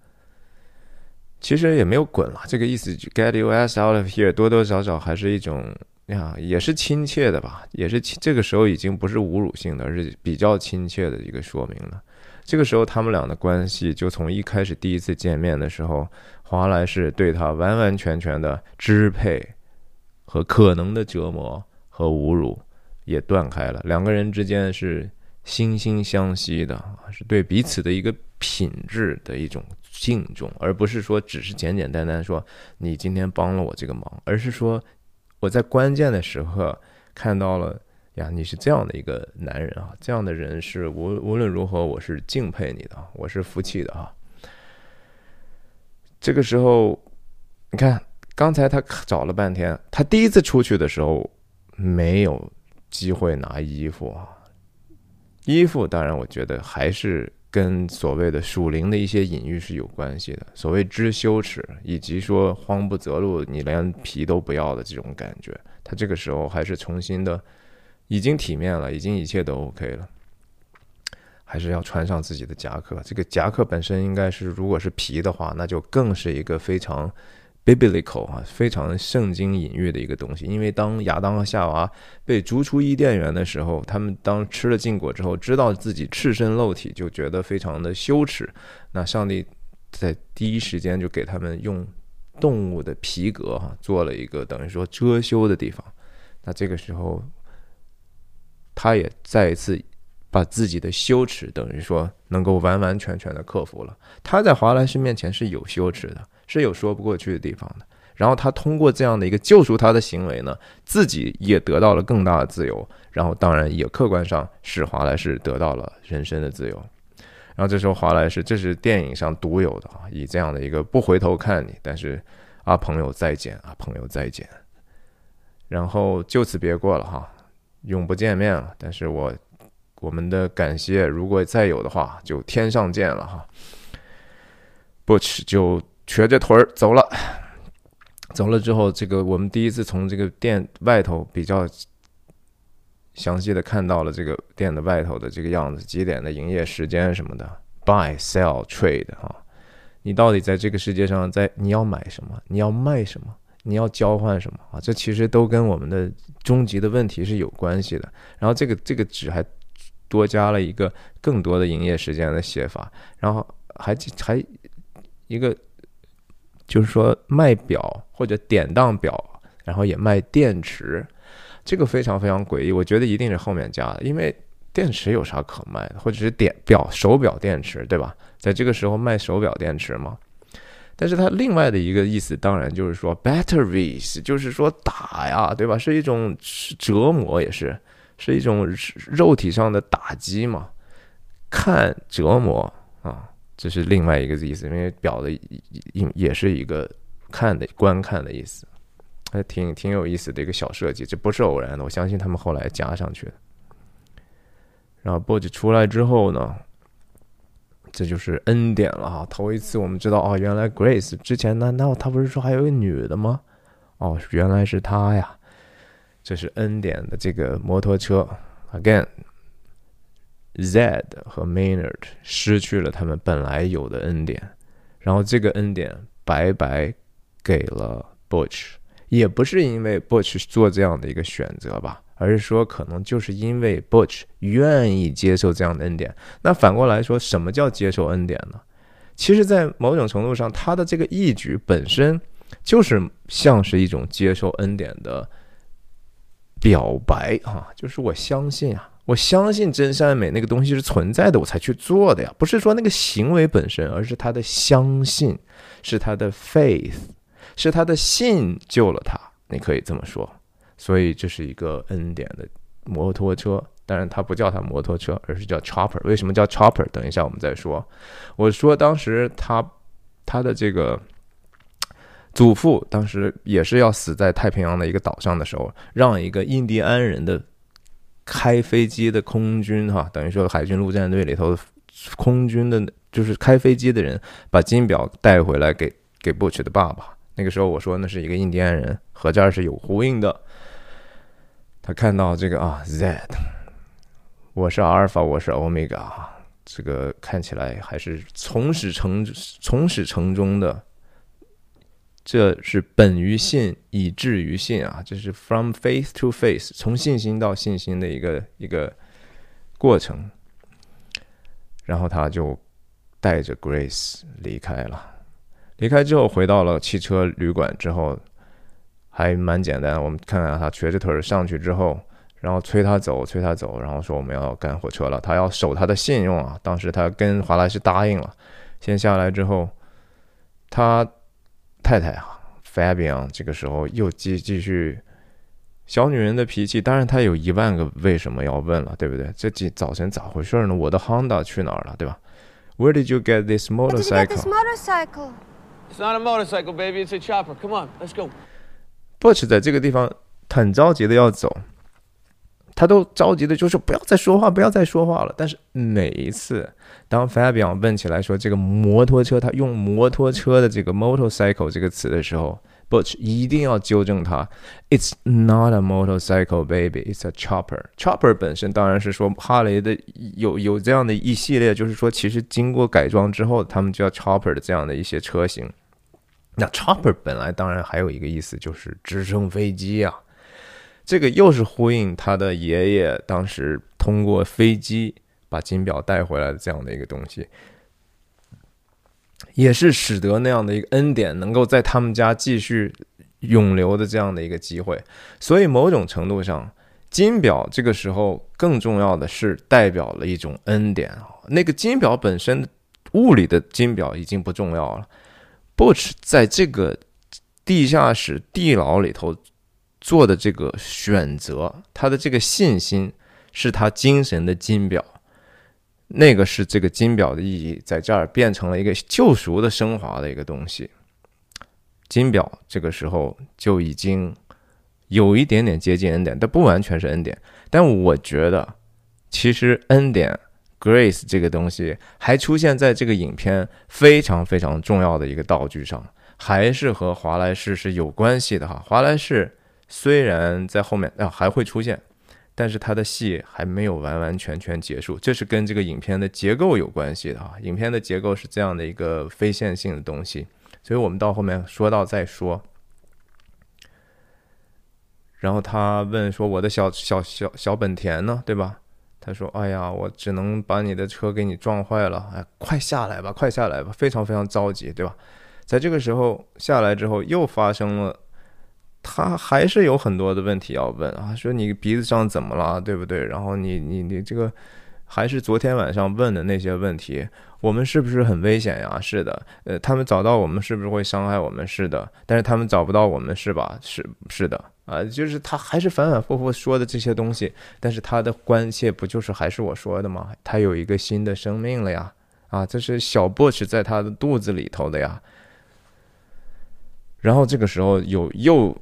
A: 其实也没有滚了，这个意思就，get us out of here，多多少少还是一种呀，也是亲切的吧，也是这个时候已经不是侮辱性的，而是比较亲切的一个说明了。这个时候他们俩的关系就从一开始第一次见面的时候，华莱士对他完完全全的支配和可能的折磨和侮辱也断开了，两个人之间是惺惺相惜的，是对彼此的一个品质的一种。敬重，而不是说只是简简单单说你今天帮了我这个忙，而是说我在关键的时刻看到了呀，你是这样的一个男人啊，这样的人是无无论如何我是敬佩你的，我是服气的啊。这个时候，你看刚才他找了半天，他第一次出去的时候没有机会拿衣服啊，衣服当然我觉得还是。跟所谓的属灵的一些隐喻是有关系的，所谓知羞耻，以及说慌不择路，你连皮都不要的这种感觉，他这个时候还是重新的，已经体面了，已经一切都 OK 了，还是要穿上自己的夹克。这个夹克本身应该是，如果是皮的话，那就更是一个非常 biblical 啊，非常圣经隐喻的一个东西。因为当亚当和夏娃被逐出伊甸园的时候，他们当吃了禁果之后，知道自己赤身露体，就觉得非常的羞耻。那上帝在第一时间就给他们用动物的皮革哈做了一个等于说遮羞的地方。那这个时候，他也再一次把自己的羞耻等于说能够完完全全的克服了。他在华莱士面前是有羞耻的。是有说不过去的地方的，然后他通过这样的一个救赎他的行为呢，自己也得到了更大的自由，然后当然也客观上使华莱士得到了人生的自由。然后这时候华莱士，这是电影上独有的啊，以这样的一个不回头看你，但是啊朋友再见啊朋友再见，然后就此别过了哈，永不见面了。但是我我们的感谢，如果再有的话，就天上见了哈。Butch 就。瘸着腿儿走了，走了之后，这个我们第一次从这个店外头比较详细的看到了这个店的外头的这个样子，几点的营业时间什么的，buy sell trade 啊，你到底在这个世界上，在你要买什么，你要卖什么，你要交换什么啊？这其实都跟我们的终极的问题是有关系的。然后这个这个纸还多加了一个更多的营业时间的写法，然后还还一个。就是说卖表或者典当表，然后也卖电池，这个非常非常诡异。我觉得一定是后面加的，因为电池有啥可卖的？或者是点表手表电池，对吧？在这个时候卖手表电池吗？但是它另外的一个意思，当然就是说 batteries，就是说打呀，对吧？是一种折磨，也是是一种肉体上的打击嘛？看折磨啊。这是另外一个意思，因为表的也也是一个看的观看的意思，还挺挺有意思的一个小设计，这不是偶然的，我相信他们后来加上去的。然后 b o j 出来之后呢，这就是 N 点了哈，头一次我们知道哦，原来 Grace 之前难道他不是说还有个女的吗？哦，原来是他呀，这是 N 点的这个摩托车，Again。Zed 和 Maynard 失去了他们本来有的恩典，然后这个恩典白白给了 Butch，也不是因为 Butch 做这样的一个选择吧，而是说可能就是因为 Butch 愿意接受这样的恩典。那反过来说，什么叫接受恩典呢？其实，在某种程度上，他的这个义举本身就是像是一种接受恩典的表白啊，就是我相信啊。我相信真善美那个东西是存在的，我才去做的呀。不是说那个行为本身，而是他的相信，是他的 faith，是他的信救了他。你可以这么说。所以这是一个恩典的摩托车，当然他不叫它摩托车，而是叫 chopper。为什么叫 chopper？等一下我们再说。我说当时他他的这个祖父当时也是要死在太平洋的一个岛上的时候，让一个印第安人的。开飞机的空军哈，等于说海军陆战队里头空军的，就是开飞机的人，把金表带回来给给 Butch 的爸爸。那个时候我说那是一个印第安人，和这儿是有呼应的。他看到这个啊，Z，我是阿尔法，我是欧米伽，这个看起来还是从始成从始成终的。这是本于信，以至于信啊，这是 from faith to faith，从信心到信心的一个一个过程。然后他就带着 Grace 离开了。离开之后，回到了汽车旅馆之后，还蛮简单。我们看看他瘸着腿上去之后，然后催他走，催他走，然后说我们要赶火车了，他要守他的信用啊。当时他跟华莱士答应了，先下来之后，他。太太啊，Fabian，这个时候又继继续小女人的脾气，当然她有一万个为什么要问了，对不对？这几早晨咋回事呢？我的 Honda 去哪儿了，对吧？Where did you get this motorcycle?
C: motorcycle? It's not a motorcycle, baby. It's a chopper. Come on, let's go.
A: Butch 在这个地方很着急的要走。他都着急的，就是不要再说话，不要再说话了。但是每一次，当 Fabian 问起来说这个摩托车，他用摩托车的这个 motorcycle 这个词的时候，Butch 一定要纠正他：It's not a motorcycle, baby. It's a chopper. Chopper 本身当然是说哈雷的有有这样的一系列，就是说其实经过改装之后，他们叫 chopper 的这样的一些车型。那 chopper 本来当然还有一个意思就是直升飞机啊，这个又是呼应他的爷爷当时通过飞机把金表带回来的这样的一个东西，也是使得那样的一个恩典能够在他们家继续永留的这样的一个机会。所以某种程度上，金表这个时候更重要的是代表了一种恩典啊。那个金表本身物理的金表已经不重要了。Butch 在这个地下室地牢里头做的这个选择，他的这个信心是他精神的金表，那个是这个金表的意义，在这儿变成了一个救赎的升华的一个东西。金表这个时候就已经有一点点接近恩典，但不完全是恩典。但我觉得，其实恩典。Grace 这个东西还出现在这个影片非常非常重要的一个道具上，还是和华莱士是有关系的哈。华莱士虽然在后面啊还会出现，但是他的戏还没有完完全全结束，这是跟这个影片的结构有关系的啊。影片的结构是这样的一个非线性的东西，所以我们到后面说到再说。然后他问说：“我的小小小小本田呢？对吧？”他说：“哎呀，我只能把你的车给你撞坏了。哎，快下来吧，快下来吧，非常非常着急，对吧？在这个时候下来之后，又发生了，他还是有很多的问题要问啊。说你鼻子上怎么了，对不对？然后你你你这个还是昨天晚上问的那些问题。我们是不是很危险呀？是的。呃，他们找到我们是不是会伤害我们？是的。但是他们找不到我们，是吧？是是的。”啊，就是他还是反反复复说的这些东西，但是他的关切不就是还是我说的吗？他有一个新的生命了呀！啊，这是小 Butch 在他的肚子里头的呀。然后这个时候有又，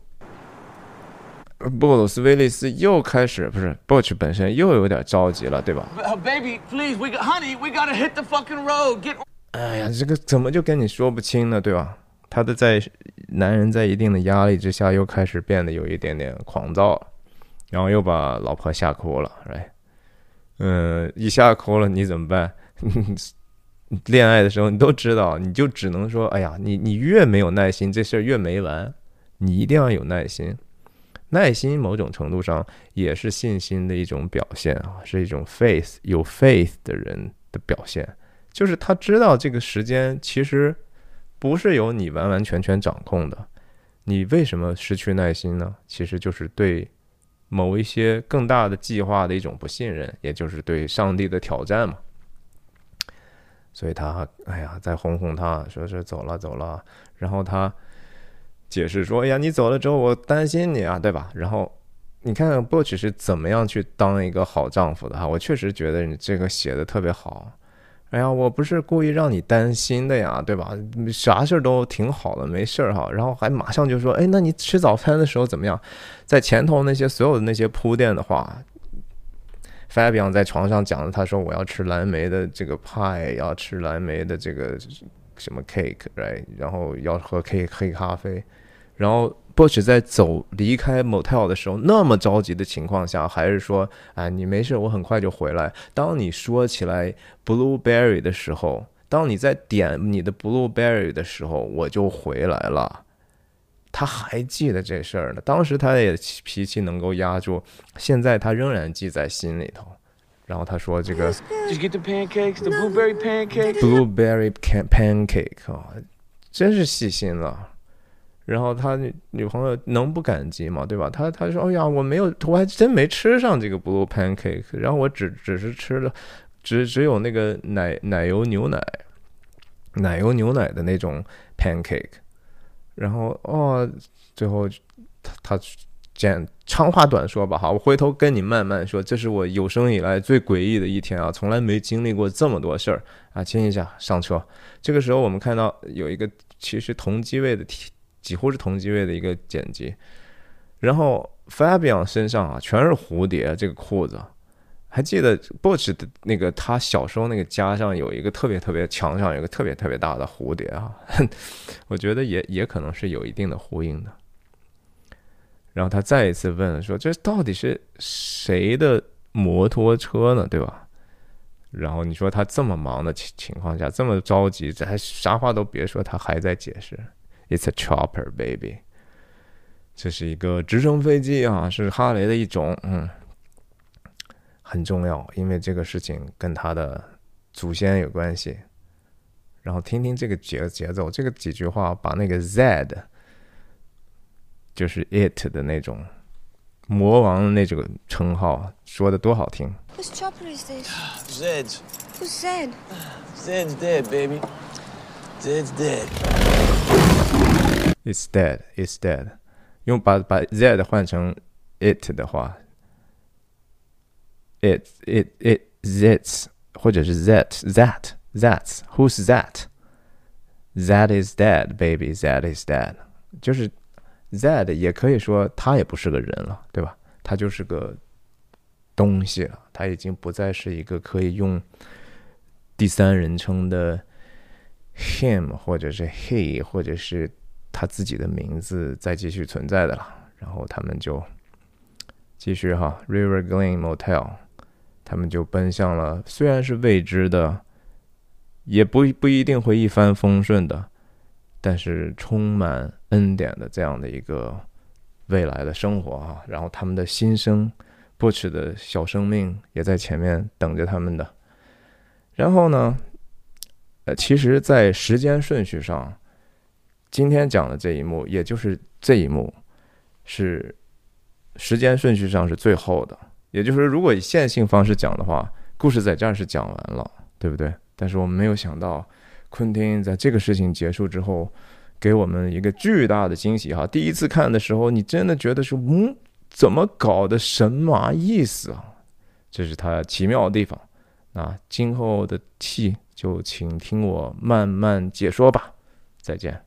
A: 布鲁斯威利斯又开始不是 Butch 本身又有点着急了，对吧
C: ？Baby, please, we got honey, we gotta hit the fucking road. Get.
A: 哎呀，这个怎么就跟你说不清呢？对吧？他的在男人在一定的压力之下，又开始变得有一点点狂躁，然后又把老婆吓哭了，哎，嗯，一吓哭了，你怎么办？恋爱的时候你都知道，你就只能说，哎呀，你你越没有耐心，这事儿越没完。你一定要有耐心，耐心某种程度上也是信心的一种表现啊，是一种 faith 有 faith 的人的表现，就是他知道这个时间其实。不是由你完完全全掌控的，你为什么失去耐心呢？其实就是对某一些更大的计划的一种不信任，也就是对上帝的挑战嘛。所以他哎呀，再哄哄他，说是走了走了，然后他解释说：“哎呀，你走了之后，我担心你啊，对吧？”然后你看波奇是怎么样去当一个好丈夫的哈？我确实觉得你这个写的特别好。哎呀，我不是故意让你担心的呀，对吧？啥事儿都挺好的，没事儿哈。然后还马上就说，哎，那你吃早餐的时候怎么样？在前头那些所有的那些铺垫的话，Fabian 在床上讲了，他说我要吃蓝莓的这个派，要吃蓝莓的这个什么 cake，right？然后要喝 cake 黑咖啡，然后。波奇在走离开 motel 的时候，那么着急的情况下，还是说：“哎，你没事，我很快就回来。”当你说起来 blueberry 的时候，当你在点你的 blueberry 的时候，我就回来了。他还记得这事儿呢。当时他也脾气能够压住，现在他仍然记在心里头。然后他说：“这个
C: blueberry pancake
A: blueberry pancake 啊，真是细心了。”然后他女朋友能不感激吗？对吧？他他说：“哎呀，我没有，我还真没吃上这个 blue pancake。然后我只只是吃了，只只有那个奶奶油牛奶，奶油牛奶的那种 pancake。然后哦，最后他他简长话短说吧，哈，我回头跟你慢慢说。这是我有生以来最诡异的一天啊，从来没经历过这么多事儿啊！亲一下，上车。这个时候我们看到有一个其实同机位的。几乎是同机位的一个剪辑，然后 Fabian 身上啊全是蝴蝶，这个裤子，还记得 Butch 的那个他小时候那个家上有一个特别特别墙上有一个特别特别大的蝴蝶啊，我觉得也也可能是有一定的呼应的。然后他再一次问了说：“这到底是谁的摩托车呢？对吧？”然后你说他这么忙的情情况下这么着急，这还啥话都别说，他还在解释。It's a chopper, baby。这是一个直升飞机啊，是哈雷的一种，嗯，很重要，因为这个事情跟他的祖先有关系。然后听听这个节节奏，这个几句话把那个 Z，就是 It 的那种魔王的那种称号说的多好听。
D: Whose chopper is this?
C: Zed's.
D: Who's Zed?
C: Zed's dead, baby. Zed's dead.
A: It's dead, it's dead。用把把 Z 换成 It 的话，It it it zits 或者是 That that that's who's that? That is dead, baby. That is dead。就是 That 也可以说他也不是个人了，对吧？他就是个东西了，他已经不再是一个可以用第三人称的 him 或者是 he 或者是 他自己的名字再继续存在的了。然后他们就继续哈，River Glen Motel，他们就奔向了虽然是未知的，也不不一定会一帆风顺的，但是充满恩典的这样的一个未来的生活啊。然后他们的新生 Butch 的小生命也在前面等着他们的。然后呢，呃，其实，在时间顺序上，今天讲的这一幕，也就是这一幕，是时间顺序上是最后的。也就是说，如果以线性方式讲的话，故事在这儿是讲完了，对不对？但是我们没有想到，昆汀在这个事情结束之后，给我们一个巨大的惊喜哈！第一次看的时候，你真的觉得是，嗯，怎么搞的？神马意思啊？这是他奇妙的地方。那今后的戏就请听我慢慢解说吧。再见。